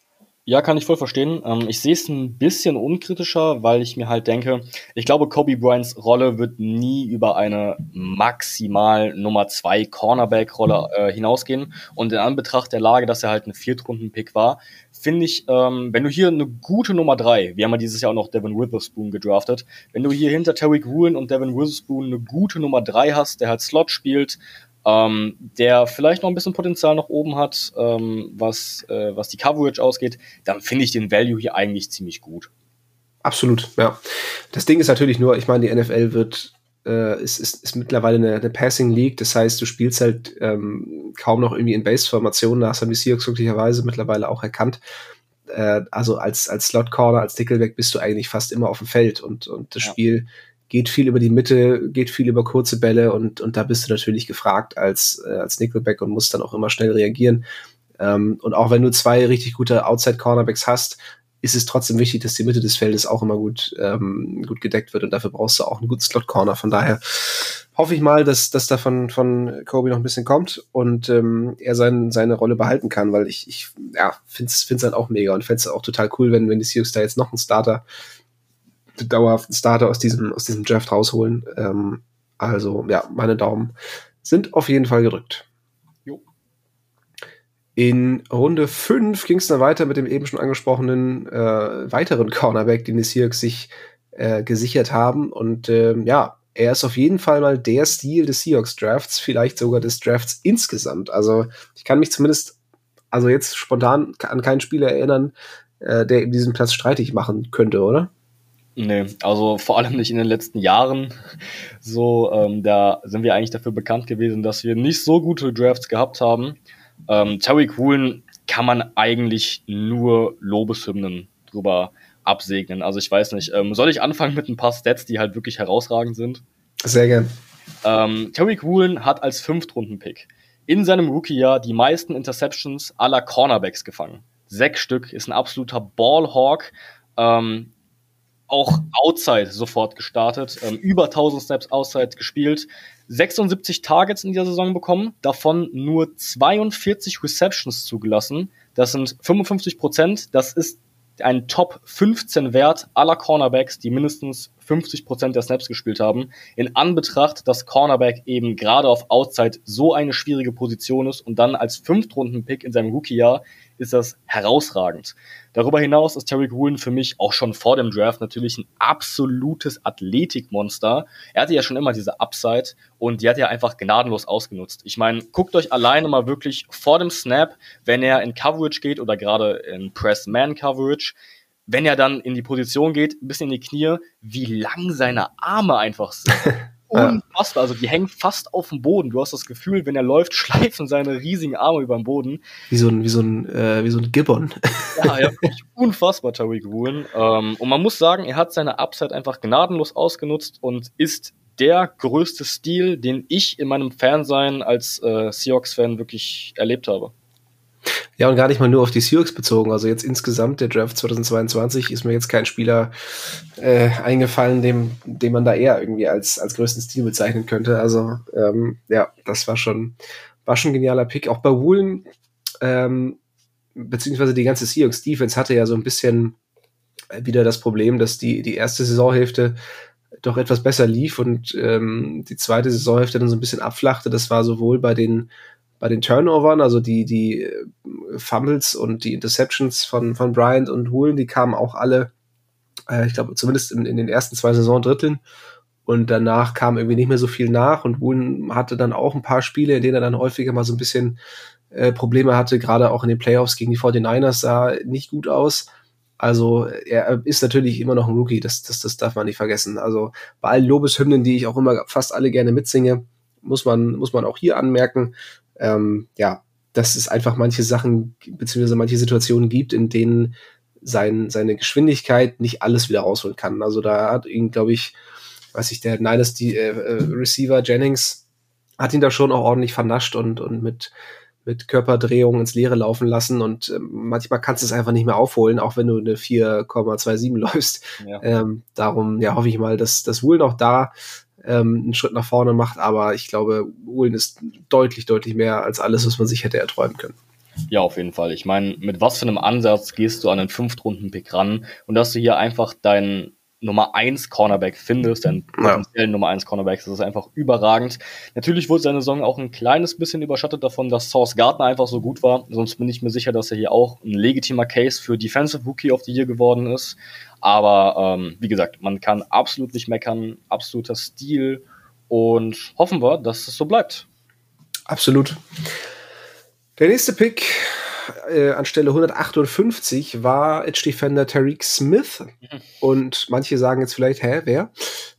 Ja, kann ich voll verstehen. Ähm, ich sehe es ein bisschen unkritischer, weil ich mir halt denke, ich glaube, Kobe Bryants Rolle wird nie über eine maximal Nummer zwei Cornerback-Rolle äh, hinausgehen. Und in Anbetracht der Lage, dass er halt ein Viertrunden-Pick war, finde ich, ähm, wenn du hier eine gute Nummer drei, wir haben ja dieses Jahr auch noch Devin Witherspoon gedraftet, wenn du hier hinter Terry Woolen und Devin Witherspoon eine gute Nummer drei hast, der halt Slot spielt, ähm, der vielleicht noch ein bisschen Potenzial nach oben hat, ähm, was, äh, was die Coverage ausgeht, dann finde ich den Value hier eigentlich ziemlich gut. Absolut, ja. Das Ding ist natürlich nur, ich meine, die NFL wird äh, ist, ist, ist mittlerweile eine, eine Passing League, das heißt, du spielst halt ähm, kaum noch irgendwie in Base-Formationen, da haben die Seahawks glücklicherweise mittlerweile auch erkannt. Äh, also als, als Slot-Corner, als Nickelback bist du eigentlich fast immer auf dem Feld und, und das ja. Spiel geht viel über die Mitte, geht viel über kurze Bälle und, und da bist du natürlich gefragt als, äh, als Nickelback und musst dann auch immer schnell reagieren. Ähm, und auch wenn du zwei richtig gute Outside-Cornerbacks hast, ist es trotzdem wichtig, dass die Mitte des Feldes auch immer gut, ähm, gut gedeckt wird und dafür brauchst du auch einen guten Slot-Corner. Von daher hoffe ich mal, dass, dass da von, von Kobe noch ein bisschen kommt und ähm, er sein, seine Rolle behalten kann, weil ich, ich ja, finde es halt auch mega und fände es auch total cool, wenn, wenn die Seahawks da jetzt noch einen Starter, dauerhaften Starter aus diesem, aus diesem Draft rausholen. Ähm, also ja, meine Daumen sind auf jeden Fall gedrückt. In Runde 5 ging es dann weiter mit dem eben schon angesprochenen äh, weiteren Cornerback, den die Seahawks sich äh, gesichert haben. Und äh, ja, er ist auf jeden Fall mal der Stil des Seahawks Drafts, vielleicht sogar des Drafts insgesamt. Also ich kann mich zumindest, also jetzt spontan an keinen Spieler erinnern, äh, der diesen Platz streitig machen könnte, oder? Nee, also vor allem nicht in den letzten Jahren. So, ähm, da sind wir eigentlich dafür bekannt gewesen, dass wir nicht so gute Drafts gehabt haben. Ähm, Tariq Woolen kann man eigentlich nur Lobeshymnen drüber absegnen. Also ich weiß nicht, ähm, soll ich anfangen mit ein paar Stats, die halt wirklich herausragend sind? Sehr gern. Ähm, Tariq Woolen hat als Fünftrunden-Pick in seinem Rookie-Jahr die meisten Interceptions aller Cornerbacks gefangen. Sechs Stück, ist ein absoluter Ballhawk. Ähm, auch Outside sofort gestartet, ähm, über 1000 Snaps Outside gespielt, 76 Targets in dieser Saison bekommen, davon nur 42 Receptions zugelassen. Das sind 55 Prozent. Das ist ein Top 15 Wert aller Cornerbacks, die mindestens 50 Prozent der Snaps gespielt haben. In Anbetracht, dass Cornerback eben gerade auf Outside so eine schwierige Position ist und dann als Fünftrunden-Pick in seinem Rookie-Jahr ist das herausragend. Darüber hinaus ist Terry Woolen für mich auch schon vor dem Draft natürlich ein absolutes Athletikmonster. Er hatte ja schon immer diese Upside und die hat er einfach gnadenlos ausgenutzt. Ich meine, guckt euch alleine mal wirklich vor dem Snap, wenn er in Coverage geht oder gerade in Press-Man-Coverage, wenn er dann in die Position geht, ein bisschen in die Knie, wie lang seine Arme einfach sind. unfassbar. Also die hängen fast auf dem Boden. Du hast das Gefühl, wenn er läuft, schleifen seine riesigen Arme über den Boden. Wie so ein, wie so ein, äh, wie so ein Gibbon. Ja, ja, unfassbar, Tariq Woolen. Ähm, und man muss sagen, er hat seine Upside einfach gnadenlos ausgenutzt und ist der größte Stil, den ich in meinem Fansein als äh, Seahawks-Fan wirklich erlebt habe. Ja, und gar nicht mal nur auf die Seahawks bezogen. Also jetzt insgesamt der Draft 2022 ist mir jetzt kein Spieler äh, eingefallen, dem, dem man da eher irgendwie als, als größten Stil bezeichnen könnte. Also ähm, ja, das war schon, war schon ein genialer Pick. Auch bei Woolen, ähm, beziehungsweise die ganze Seahawks Defense hatte ja so ein bisschen wieder das Problem, dass die, die erste Saisonhälfte doch etwas besser lief und ähm, die zweite Saisonhälfte dann so ein bisschen abflachte. Das war sowohl bei den bei den Turnovern, also die, die äh, Fumbles und die Interceptions von, von Bryant und Woolen, die kamen auch alle, äh, ich glaube, zumindest in, in den ersten zwei Saisondritteln. Und danach kam irgendwie nicht mehr so viel nach und Woolen hatte dann auch ein paar Spiele, in denen er dann häufiger mal so ein bisschen äh, Probleme hatte, gerade auch in den Playoffs gegen die 49ers sah nicht gut aus. Also er ist natürlich immer noch ein Rookie, das, das, das darf man nicht vergessen. Also bei allen Lobeshymnen, die ich auch immer fast alle gerne mitsinge, muss man, muss man auch hier anmerken, ähm, ja, dass es einfach manche Sachen beziehungsweise manche Situationen gibt, in denen sein, seine Geschwindigkeit nicht alles wieder rausholen kann. Also da hat ihn, glaube ich, weiß ich, der Niners die äh, äh, Receiver Jennings hat ihn da schon auch ordentlich vernascht und, und mit, mit Körperdrehung ins Leere laufen lassen und äh, manchmal kannst du es einfach nicht mehr aufholen, auch wenn du eine 4,27 läufst. Ja. Ähm, darum ja, hoffe ich mal, dass das Wohl noch da ähm, einen Schritt nach vorne macht, aber ich glaube, Woolen ist deutlich, deutlich mehr als alles, was man sich hätte erträumen können. Ja, auf jeden Fall. Ich meine, mit was für einem Ansatz gehst du an den Fünftrunden-Pick ran und dass du hier einfach deinen Nummer 1 Cornerback findest, deinen potenziellen ja. Nummer 1 Cornerback, das ist einfach überragend. Natürlich wurde seine Saison auch ein kleines bisschen überschattet davon, dass Source Gardner einfach so gut war. Sonst bin ich mir sicher, dass er hier auch ein legitimer Case für Defensive Rookie of the Year geworden ist. Aber ähm, wie gesagt, man kann absolut nicht meckern, absoluter Stil und hoffen wir, dass es so bleibt. Absolut. Der nächste Pick äh, an Stelle 158 war Edge Defender Tariq Smith. Mhm. Und manche sagen jetzt vielleicht, hä, wer?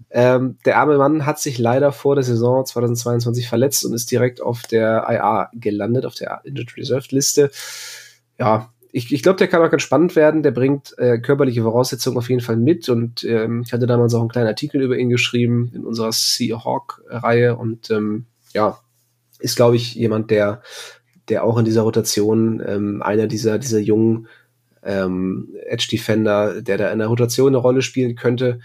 Ähm, der arme Mann hat sich leider vor der Saison 2022 verletzt und ist direkt auf der IA gelandet, auf der Injured Reserved Liste. Ja, ich, ich glaube, der kann auch ganz spannend werden. Der bringt äh, körperliche Voraussetzungen auf jeden Fall mit. Und ähm, ich hatte damals auch einen kleinen Artikel über ihn geschrieben in unserer Seahawk-Reihe. Und ähm, ja, ist, glaube ich, jemand, der, der auch in dieser Rotation ähm, einer dieser, dieser jungen ähm, Edge Defender, der da in der Rotation eine Rolle spielen könnte.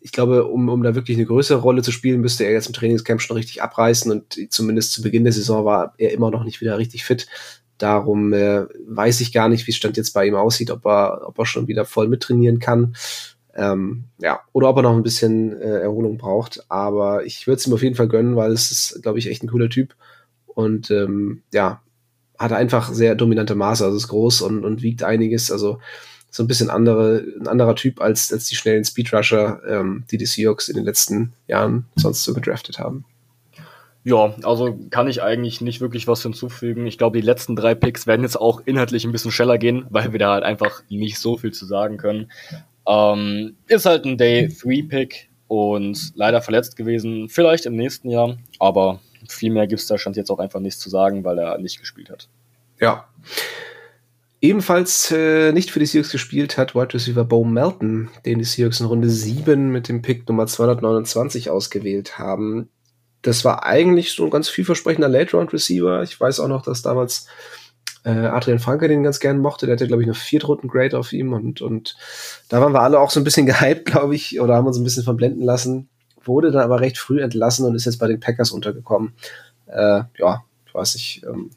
Ich glaube, um, um da wirklich eine größere Rolle zu spielen, müsste er jetzt im Trainingscamp schon richtig abreißen und zumindest zu Beginn der Saison war er immer noch nicht wieder richtig fit. Darum äh, weiß ich gar nicht, wie es Stand jetzt bei ihm aussieht, ob er, ob er schon wieder voll mittrainieren kann. Ähm, ja, oder ob er noch ein bisschen äh, Erholung braucht. Aber ich würde es ihm auf jeden Fall gönnen, weil es ist, glaube ich, echt ein cooler Typ. Und ähm, ja, hat einfach sehr dominante Maße, also ist groß und, und wiegt einiges. Also so ein bisschen andere, ein anderer Typ als, als die schnellen Speedrusher, ähm, die die Seahawks in den letzten Jahren sonst so gedraftet haben. Ja, also kann ich eigentlich nicht wirklich was hinzufügen. Ich glaube, die letzten drei Picks werden jetzt auch inhaltlich ein bisschen schneller gehen, weil wir da halt einfach nicht so viel zu sagen können. Ähm, ist halt ein Day-3-Pick und leider verletzt gewesen. Vielleicht im nächsten Jahr, aber viel mehr gibt es da stand jetzt auch einfach nichts zu sagen, weil er nicht gespielt hat. Ja. Ebenfalls äh, nicht für die Seahawks gespielt hat Wide Receiver Bo Melton, den die Seahawks in Runde 7 mit dem Pick Nummer 229 ausgewählt haben. Das war eigentlich so ein ganz vielversprechender Late-Round-Receiver. Ich weiß auch noch, dass damals äh, Adrian Franke den ganz gern mochte. Der hatte, glaube ich, noch Viertrunden-Grade auf ihm und, und da waren wir alle auch so ein bisschen gehypt, glaube ich, oder haben uns ein bisschen verblenden lassen wurde dann aber recht früh entlassen und ist jetzt bei den Packers untergekommen. Äh, ja, ich weiß nicht, ähm,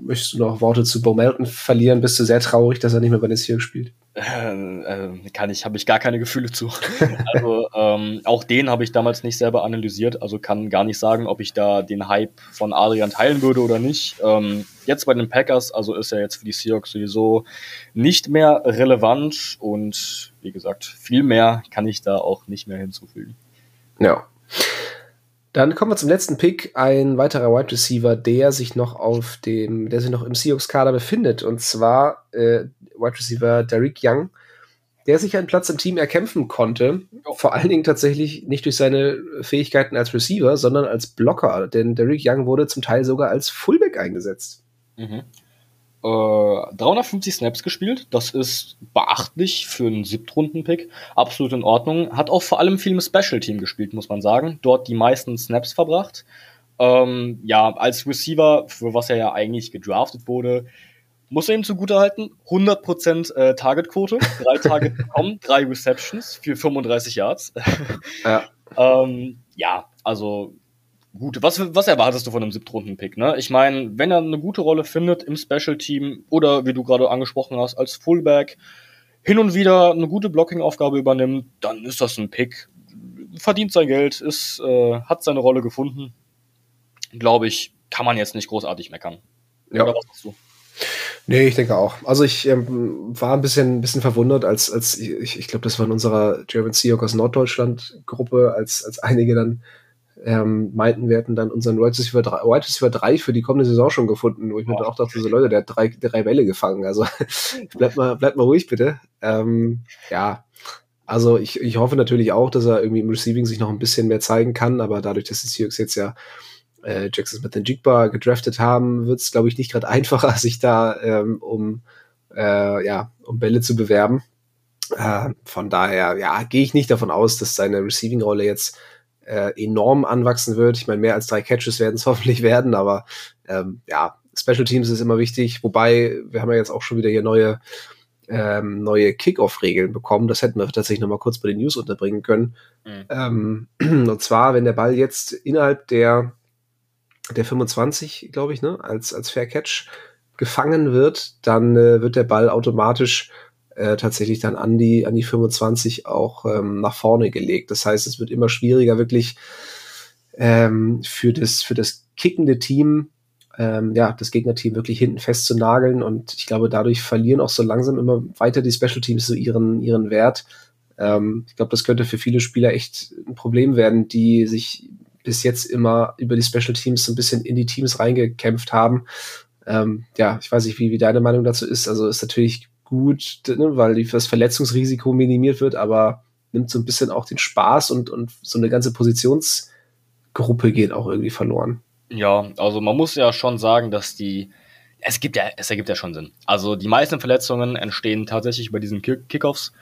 möchtest du noch Worte zu Bo Melton verlieren? Bist du sehr traurig, dass er nicht mehr bei den Seahawks spielt? Äh, äh, kann ich, habe ich gar keine Gefühle zu. also ähm, auch den habe ich damals nicht selber analysiert, also kann gar nicht sagen, ob ich da den Hype von Adrian teilen würde oder nicht. Ähm, jetzt bei den Packers, also ist er jetzt für die Seahawks sowieso nicht mehr relevant und wie gesagt, viel mehr kann ich da auch nicht mehr hinzufügen. Ja. Dann kommen wir zum letzten Pick, ein weiterer Wide Receiver, der sich noch auf dem, der sich noch im Seahawks-Kader befindet, und zwar äh, Wide Receiver Derek Young, der sich einen Platz im Team erkämpfen konnte, vor allen Dingen tatsächlich nicht durch seine Fähigkeiten als Receiver, sondern als Blocker, denn Derek Young wurde zum Teil sogar als Fullback eingesetzt. Mhm. 350 äh, Snaps gespielt. Das ist beachtlich für einen Siebtrunden-Pick. Absolut in Ordnung. Hat auch vor allem viel im Special-Team gespielt, muss man sagen. Dort die meisten Snaps verbracht. Ähm, ja, als Receiver, für was er ja eigentlich gedraftet wurde, muss er ihm zugutehalten. 100% äh, Targetquote. Drei Target bekommen, drei Receptions für 35 Yards. ja. ähm, ja, also gut. Was, was erwartest du von einem Siebtrunden-Pick? Ne? Ich meine, wenn er eine gute Rolle findet im Special-Team oder wie du gerade angesprochen hast, als Fullback, hin und wieder eine gute Blocking-Aufgabe übernimmt, dann ist das ein Pick. Verdient sein Geld, ist, äh, hat seine Rolle gefunden. Glaube ich, kann man jetzt nicht großartig meckern. Ja. Oder was hast du? Nee, ich denke auch. Also ich ähm, war ein bisschen, ein bisschen verwundert, als, als ich, ich glaube, das war in unserer German Seahawks Norddeutschland Gruppe, als, als einige dann ähm, meinten, wir hätten dann unseren Wide Receiver 3, Wide Receiver 3 für die kommende Saison schon gefunden, wo ich mir dann auch dachte, so Leute, der hat drei, drei Bälle gefangen. Also bleibt mal, bleibt mal ruhig, bitte. Ähm, ja, also ich, ich hoffe natürlich auch, dass er irgendwie im Receiving sich noch ein bisschen mehr zeigen kann, aber dadurch, dass die Seahawks jetzt ja äh, Jackson Smith und Jigba gedraftet haben, wird es, glaube ich, nicht gerade einfacher, sich da ähm, um, äh, ja, um Bälle zu bewerben. Äh, von daher, ja, gehe ich nicht davon aus, dass seine Receiving-Rolle jetzt äh, enorm anwachsen wird. Ich meine, mehr als drei Catches werden es hoffentlich werden, aber ähm, ja, Special Teams ist immer wichtig. Wobei, wir haben ja jetzt auch schon wieder hier neue, ähm, neue Kickoff-Regeln bekommen. Das hätten wir tatsächlich noch mal kurz bei den News unterbringen können. Mhm. Ähm, und zwar, wenn der Ball jetzt innerhalb der, der 25, glaube ich, ne, als, als Fair Catch gefangen wird, dann äh, wird der Ball automatisch äh, tatsächlich dann an die, an die 25 auch ähm, nach vorne gelegt. Das heißt, es wird immer schwieriger, wirklich ähm, für, das, für das kickende Team, ähm, ja, das Gegnerteam wirklich hinten fest. Und ich glaube, dadurch verlieren auch so langsam immer weiter die Special Teams so ihren, ihren Wert. Ähm, ich glaube, das könnte für viele Spieler echt ein Problem werden, die sich bis jetzt immer über die Special Teams so ein bisschen in die Teams reingekämpft haben. Ähm, ja, ich weiß nicht, wie, wie deine Meinung dazu ist. Also ist natürlich gut, ne, weil das Verletzungsrisiko minimiert wird, aber nimmt so ein bisschen auch den Spaß und, und so eine ganze Positionsgruppe geht auch irgendwie verloren. Ja, also man muss ja schon sagen, dass die, es gibt ja, es ergibt ja schon Sinn. Also die meisten Verletzungen entstehen tatsächlich bei diesen Kickoffs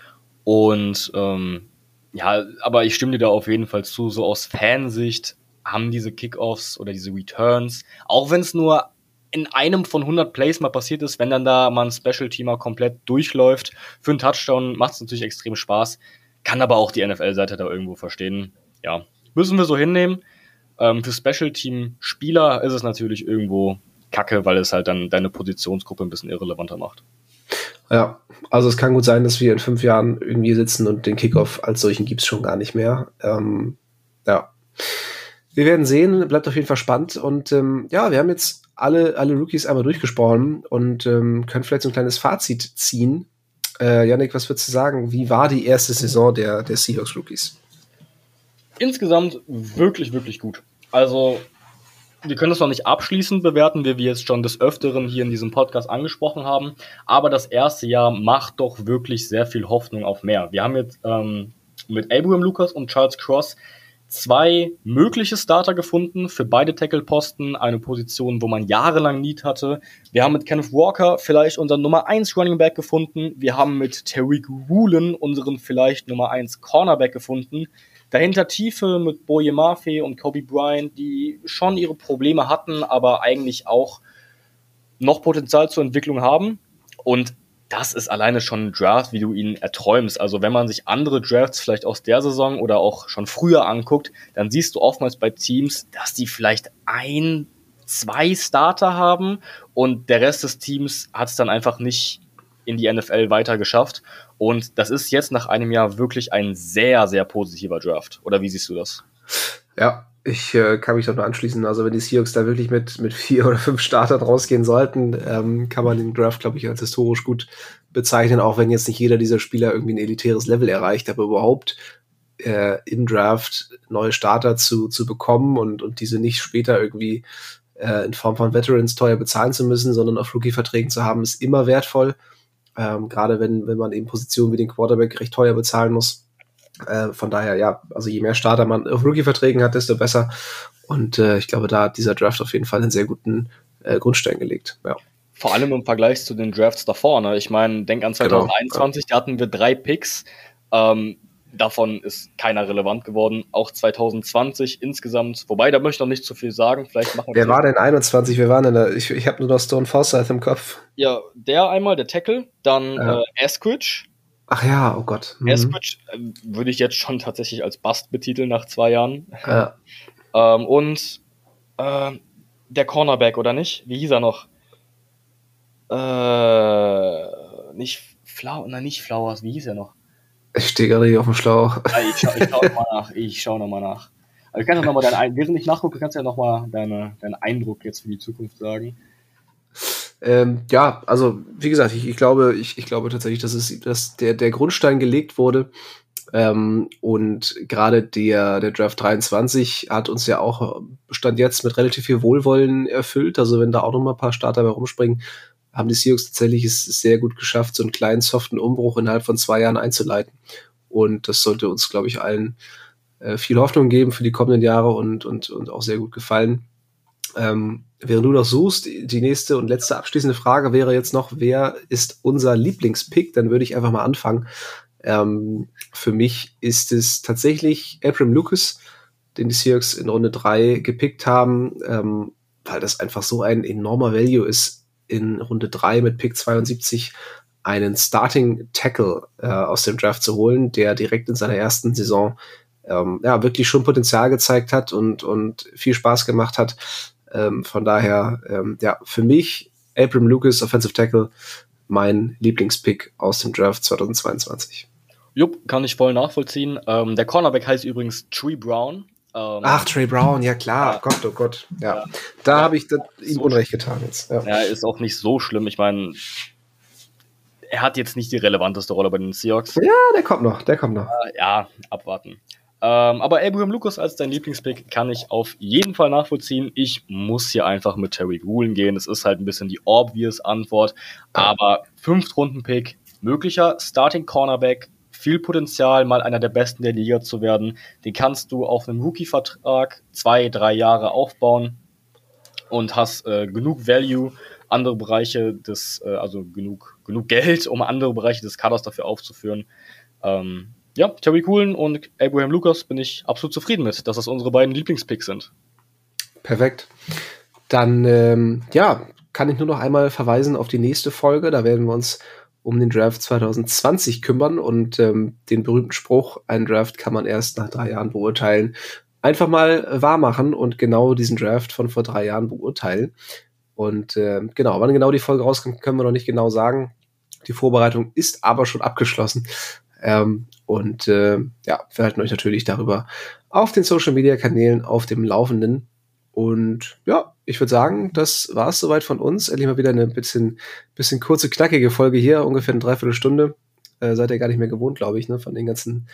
und ähm, ja, aber ich stimme dir da auf jeden Fall zu, so aus Fansicht haben diese Kickoffs oder diese Returns, auch wenn es nur in einem von 100 Plays mal passiert ist, wenn dann da mal ein Special-Teamer komplett durchläuft. Für einen Touchdown macht es natürlich extrem Spaß. Kann aber auch die NFL-Seite da irgendwo verstehen. Ja, müssen wir so hinnehmen. Ähm, für Special-Team-Spieler ist es natürlich irgendwo kacke, weil es halt dann deine Positionsgruppe ein bisschen irrelevanter macht. Ja, also es kann gut sein, dass wir in fünf Jahren irgendwie sitzen und den Kickoff als solchen gibt es schon gar nicht mehr. Ähm, ja. Wir werden sehen, bleibt auf jeden Fall spannend. Und ähm, ja, wir haben jetzt alle, alle Rookies einmal durchgesprochen und ähm, können vielleicht so ein kleines Fazit ziehen. Äh, Yannick, was würdest du sagen? Wie war die erste Saison der, der Seahawks Rookies? Insgesamt wirklich, wirklich gut. Also wir können das noch nicht abschließend bewerten, wie wir jetzt schon des Öfteren hier in diesem Podcast angesprochen haben. Aber das erste Jahr macht doch wirklich sehr viel Hoffnung auf mehr. Wir haben jetzt ähm, mit Abraham Lucas und Charles Cross zwei mögliche Starter gefunden für beide Tackle-Posten, eine Position, wo man jahrelang Need hatte. Wir haben mit Kenneth Walker vielleicht unseren Nummer 1 Running Back gefunden. Wir haben mit Tariq Woolen unseren vielleicht Nummer 1 Cornerback gefunden. Dahinter Tiefe mit Boye Mafe und Kobe Bryant, die schon ihre Probleme hatten, aber eigentlich auch noch Potenzial zur Entwicklung haben. Und das ist alleine schon ein Draft, wie du ihn erträumst. Also wenn man sich andere Drafts vielleicht aus der Saison oder auch schon früher anguckt, dann siehst du oftmals bei Teams, dass die vielleicht ein, zwei Starter haben und der Rest des Teams hat es dann einfach nicht in die NFL weiter geschafft. Und das ist jetzt nach einem Jahr wirklich ein sehr, sehr positiver Draft. Oder wie siehst du das? Ja, ich äh, kann mich da nur anschließen. Also wenn die Seahawks da wirklich mit, mit vier oder fünf Startern rausgehen sollten, ähm, kann man den Draft, glaube ich, als historisch gut bezeichnen, auch wenn jetzt nicht jeder dieser Spieler irgendwie ein elitäres Level erreicht, aber überhaupt äh, im Draft neue Starter zu, zu bekommen und, und diese nicht später irgendwie äh, in Form von Veterans teuer bezahlen zu müssen, sondern auf Rookie-Verträgen zu haben, ist immer wertvoll. Ähm, Gerade wenn, wenn man eben Positionen wie den Quarterback recht teuer bezahlen muss. Äh, von daher, ja, also je mehr Starter man auf Rookie-Verträgen hat, desto besser. Und äh, ich glaube, da hat dieser Draft auf jeden Fall einen sehr guten äh, Grundstein gelegt. Ja. Vor allem im Vergleich zu den Drafts davor. Ne? Ich meine, denk an 2021, genau, ja. da hatten wir drei Picks. Ähm, davon ist keiner relevant geworden. Auch 2020 insgesamt. Wobei, da möchte ich noch nicht zu viel sagen. Vielleicht machen wir Wer war denn 21? Wir waren in der, ich, ich habe nur noch Stone Forsyth im Kopf. Ja, der einmal, der Tackle, dann ja. äh, Eskridge. Ach ja, oh Gott. Mhm. Eskridge äh, würde ich jetzt schon tatsächlich als Bust betiteln nach zwei Jahren. Ja. ähm, und äh, der Cornerback, oder nicht? Wie hieß er noch? Äh, nicht Flau, nein, nicht Flowers, wie hieß er noch? Ich stehe gerade hier auf dem Schlauch. Ja, ich, scha ich schaue nochmal nach. Ich schaue nochmal nach. Also kannst du noch mal dein, während ich nachgucke, kannst du ja nochmal deine, deinen Eindruck jetzt für die Zukunft sagen. Ähm, ja, also wie gesagt, ich, ich, glaube, ich, ich glaube tatsächlich, dass es, dass der, der Grundstein gelegt wurde. Ähm, und gerade der, der Draft 23 hat uns ja auch Stand jetzt mit relativ viel Wohlwollen erfüllt. Also wenn da auch noch mal ein paar Starter bei rumspringen, haben die Seahawks tatsächlich es sehr gut geschafft, so einen kleinen soften Umbruch innerhalb von zwei Jahren einzuleiten. Und das sollte uns, glaube ich, allen äh, viel Hoffnung geben für die kommenden Jahre und, und, und auch sehr gut gefallen. Ähm, während du noch suchst, die nächste und letzte abschließende Frage wäre jetzt noch, wer ist unser Lieblingspick? Dann würde ich einfach mal anfangen. Ähm, für mich ist es tatsächlich Abram Lucas, den die Seahawks in Runde drei gepickt haben, ähm, weil das einfach so ein enormer Value ist in Runde 3 mit Pick 72 einen Starting Tackle äh, aus dem Draft zu holen, der direkt in seiner ersten Saison ähm, ja wirklich schon Potenzial gezeigt hat und, und viel Spaß gemacht hat. Ähm, von daher, ähm, ja, für mich Abram Lucas, Offensive Tackle, mein Lieblingspick aus dem Draft 2022. Jupp, kann ich voll nachvollziehen. Ähm, der Cornerback heißt übrigens Tree Brown. Ähm, Ach, Trey Brown, ja klar. Ja. Gott, oh Gott. Ja. ja. Da ja. habe ich ihm so Unrecht getan jetzt. Ja. ja, ist auch nicht so schlimm. Ich meine, er hat jetzt nicht die relevanteste Rolle bei den Seahawks. Ja, der kommt noch, der kommt noch. ja, abwarten. Ähm, aber Abraham Lucas als dein Lieblingspick kann ich auf jeden Fall nachvollziehen. Ich muss hier einfach mit Terry Woolen gehen. Das ist halt ein bisschen die obvious Antwort. Aber Fünft-Runden-Pick, möglicher Starting Cornerback, viel Potenzial, mal einer der Besten der Liga zu werden. Den kannst du auf einem Rookie-Vertrag zwei, drei Jahre aufbauen und hast äh, genug Value, andere Bereiche des, äh, also genug, genug Geld, um andere Bereiche des Kaders dafür aufzuführen. Ähm, ja, Terry Coolen und Abraham Lucas bin ich absolut zufrieden mit, dass das unsere beiden Lieblingspicks sind. Perfekt. Dann, ähm, ja, kann ich nur noch einmal verweisen auf die nächste Folge. Da werden wir uns um den Draft 2020 kümmern und ähm, den berühmten Spruch, ein Draft kann man erst nach drei Jahren beurteilen, einfach mal wahr machen und genau diesen Draft von vor drei Jahren beurteilen. Und äh, genau, wann genau die Folge rauskommt, können wir noch nicht genau sagen. Die Vorbereitung ist aber schon abgeschlossen. Ähm, und äh, ja, wir halten euch natürlich darüber auf den Social Media Kanälen auf dem Laufenden. Und ja, ich würde sagen, das war es soweit von uns. Endlich mal wieder eine bisschen, bisschen kurze, knackige Folge hier, ungefähr eine Dreiviertelstunde. Äh, seid ihr gar nicht mehr gewohnt, glaube ich, ne, von den ganzen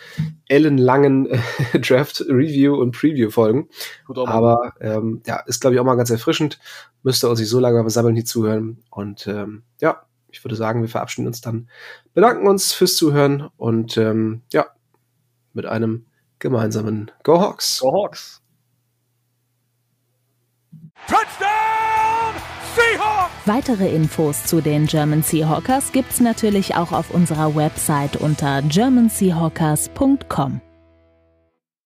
ellenlangen äh, Draft-Review- und Preview-Folgen. Aber ähm, ja, ist, glaube ich, auch mal ganz erfrischend. Müsst ihr uns nicht so lange beim Sammeln hier zuhören. Und ähm, ja, ich würde sagen, wir verabschieden uns dann, bedanken uns fürs Zuhören und ähm, ja, mit einem gemeinsamen Go Hawks. Go Hawks. Touchdown Seahawks! Weitere Infos zu den German Seahawkers gibt's natürlich auch auf unserer Website unter germanseahawkers.com.